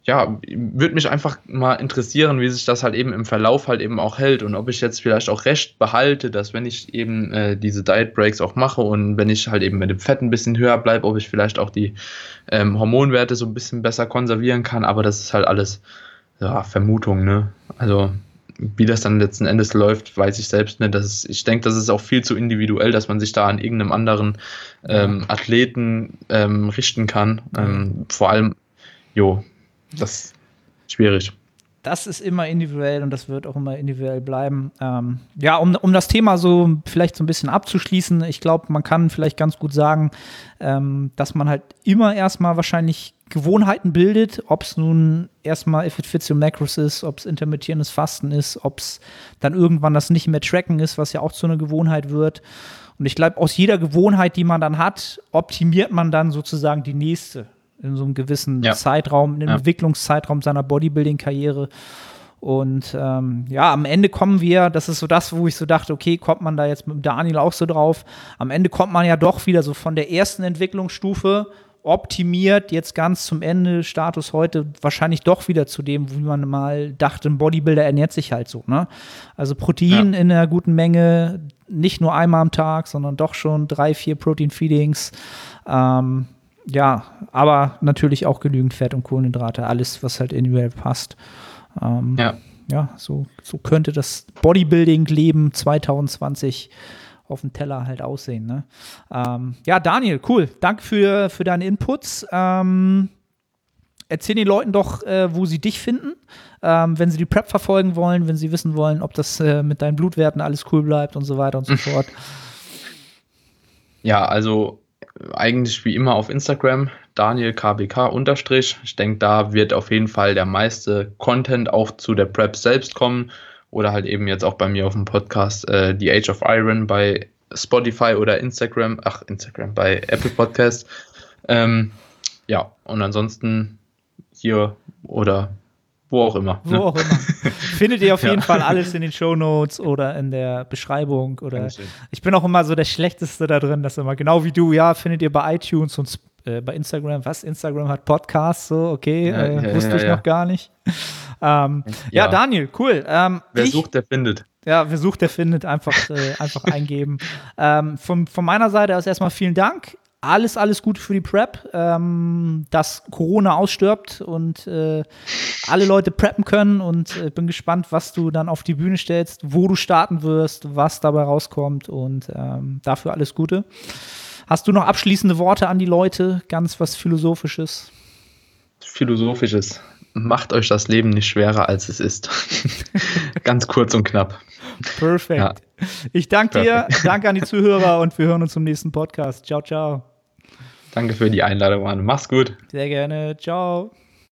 ja, würde mich einfach mal interessieren, wie sich das halt eben im Verlauf halt eben auch hält und ob ich jetzt vielleicht auch recht behalte, dass wenn ich eben äh, diese Diet Breaks auch mache und wenn ich halt eben mit dem Fett ein bisschen höher bleibe, ob ich vielleicht auch die ähm, Hormonwerte so ein bisschen besser konservieren kann, aber das ist halt alles ja, Vermutung, ne? Also wie das dann letzten Endes läuft, weiß ich selbst nicht. Das ist, ich denke, das ist auch viel zu individuell, dass man sich da an irgendeinem anderen ähm, Athleten ähm, richten kann. Ähm, vor allem, jo, das ist schwierig. Das ist immer individuell und das wird auch immer individuell bleiben. Ähm, ja, um, um das Thema so vielleicht so ein bisschen abzuschließen, ich glaube, man kann vielleicht ganz gut sagen, ähm, dass man halt immer erstmal wahrscheinlich Gewohnheiten bildet, ob es nun erstmal Your Macros ist, ob es intermittierendes Fasten ist, ob es dann irgendwann das nicht mehr Tracken ist, was ja auch zu einer Gewohnheit wird. Und ich glaube, aus jeder Gewohnheit, die man dann hat, optimiert man dann sozusagen die nächste in so einem gewissen ja. Zeitraum, im ja. Entwicklungszeitraum seiner Bodybuilding-Karriere. Und ähm, ja, am Ende kommen wir, das ist so das, wo ich so dachte, okay, kommt man da jetzt mit Daniel auch so drauf. Am Ende kommt man ja doch wieder so von der ersten Entwicklungsstufe optimiert, jetzt ganz zum Ende, Status heute, wahrscheinlich doch wieder zu dem, wie man mal dachte, ein Bodybuilder ernährt sich halt so. Ne? Also Protein ja. in einer guten Menge, nicht nur einmal am Tag, sondern doch schon drei, vier Protein-Feedings. Ähm, ja, aber natürlich auch genügend Fett und Kohlenhydrate, alles, was halt individuell passt. Ähm, ja. Ja, so, so könnte das Bodybuilding-Leben 2020 auf dem Teller halt aussehen. Ne? Ähm, ja, Daniel, cool. Danke für, für deine Inputs. Ähm, erzähl den Leuten doch, äh, wo sie dich finden, ähm, wenn sie die Prep verfolgen wollen, wenn sie wissen wollen, ob das äh, mit deinen Blutwerten alles cool bleibt und so weiter und so fort. Ja, also eigentlich wie immer auf Instagram, Daniel KBK unterstrich. Ich denke, da wird auf jeden Fall der meiste Content auch zu der Prep selbst kommen oder halt eben jetzt auch bei mir auf dem Podcast äh, The Age of Iron bei Spotify oder Instagram, ach Instagram, bei Apple Podcast. Ähm, ja, und ansonsten hier oder wo auch immer. Wo ne? auch immer. Findet ihr auf Ja. jeden Fall alles in den Show Notes oder in der Beschreibung. Oder Dankeschön. ich bin auch immer so der Schlechteste da drin, dass immer genau wie du, ja, findet ihr bei iTunes und äh, bei Instagram. Was? Instagram hat Podcasts, so, okay, Ja, äh, ja, wusste ich noch gar nicht. ähm, ja. Ja. Daniel, cool. Ähm, Wer ich, sucht, der findet. Ja, wer sucht, der findet. Einfach, äh, einfach eingeben. Ähm, von, von meiner Seite aus erstmal vielen Dank. Alles, alles Gute für die Prep, ähm, dass Corona ausstirbt und äh, alle Leute preppen können und äh, bin gespannt, was du dann auf die Bühne stellst, wo du starten wirst, was dabei rauskommt und ähm, dafür alles Gute. Hast du noch abschließende Worte an die Leute? Ganz was Philosophisches? Philosophisches. Macht euch das Leben nicht schwerer, als es ist. Ganz kurz und knapp. Perfekt. Ja. Ich danke dir, danke an die Zuhörer und wir hören uns im nächsten Podcast. Ciao, ciao. Danke für die Einladung, Mann. Mach's gut. Sehr gerne. Ciao.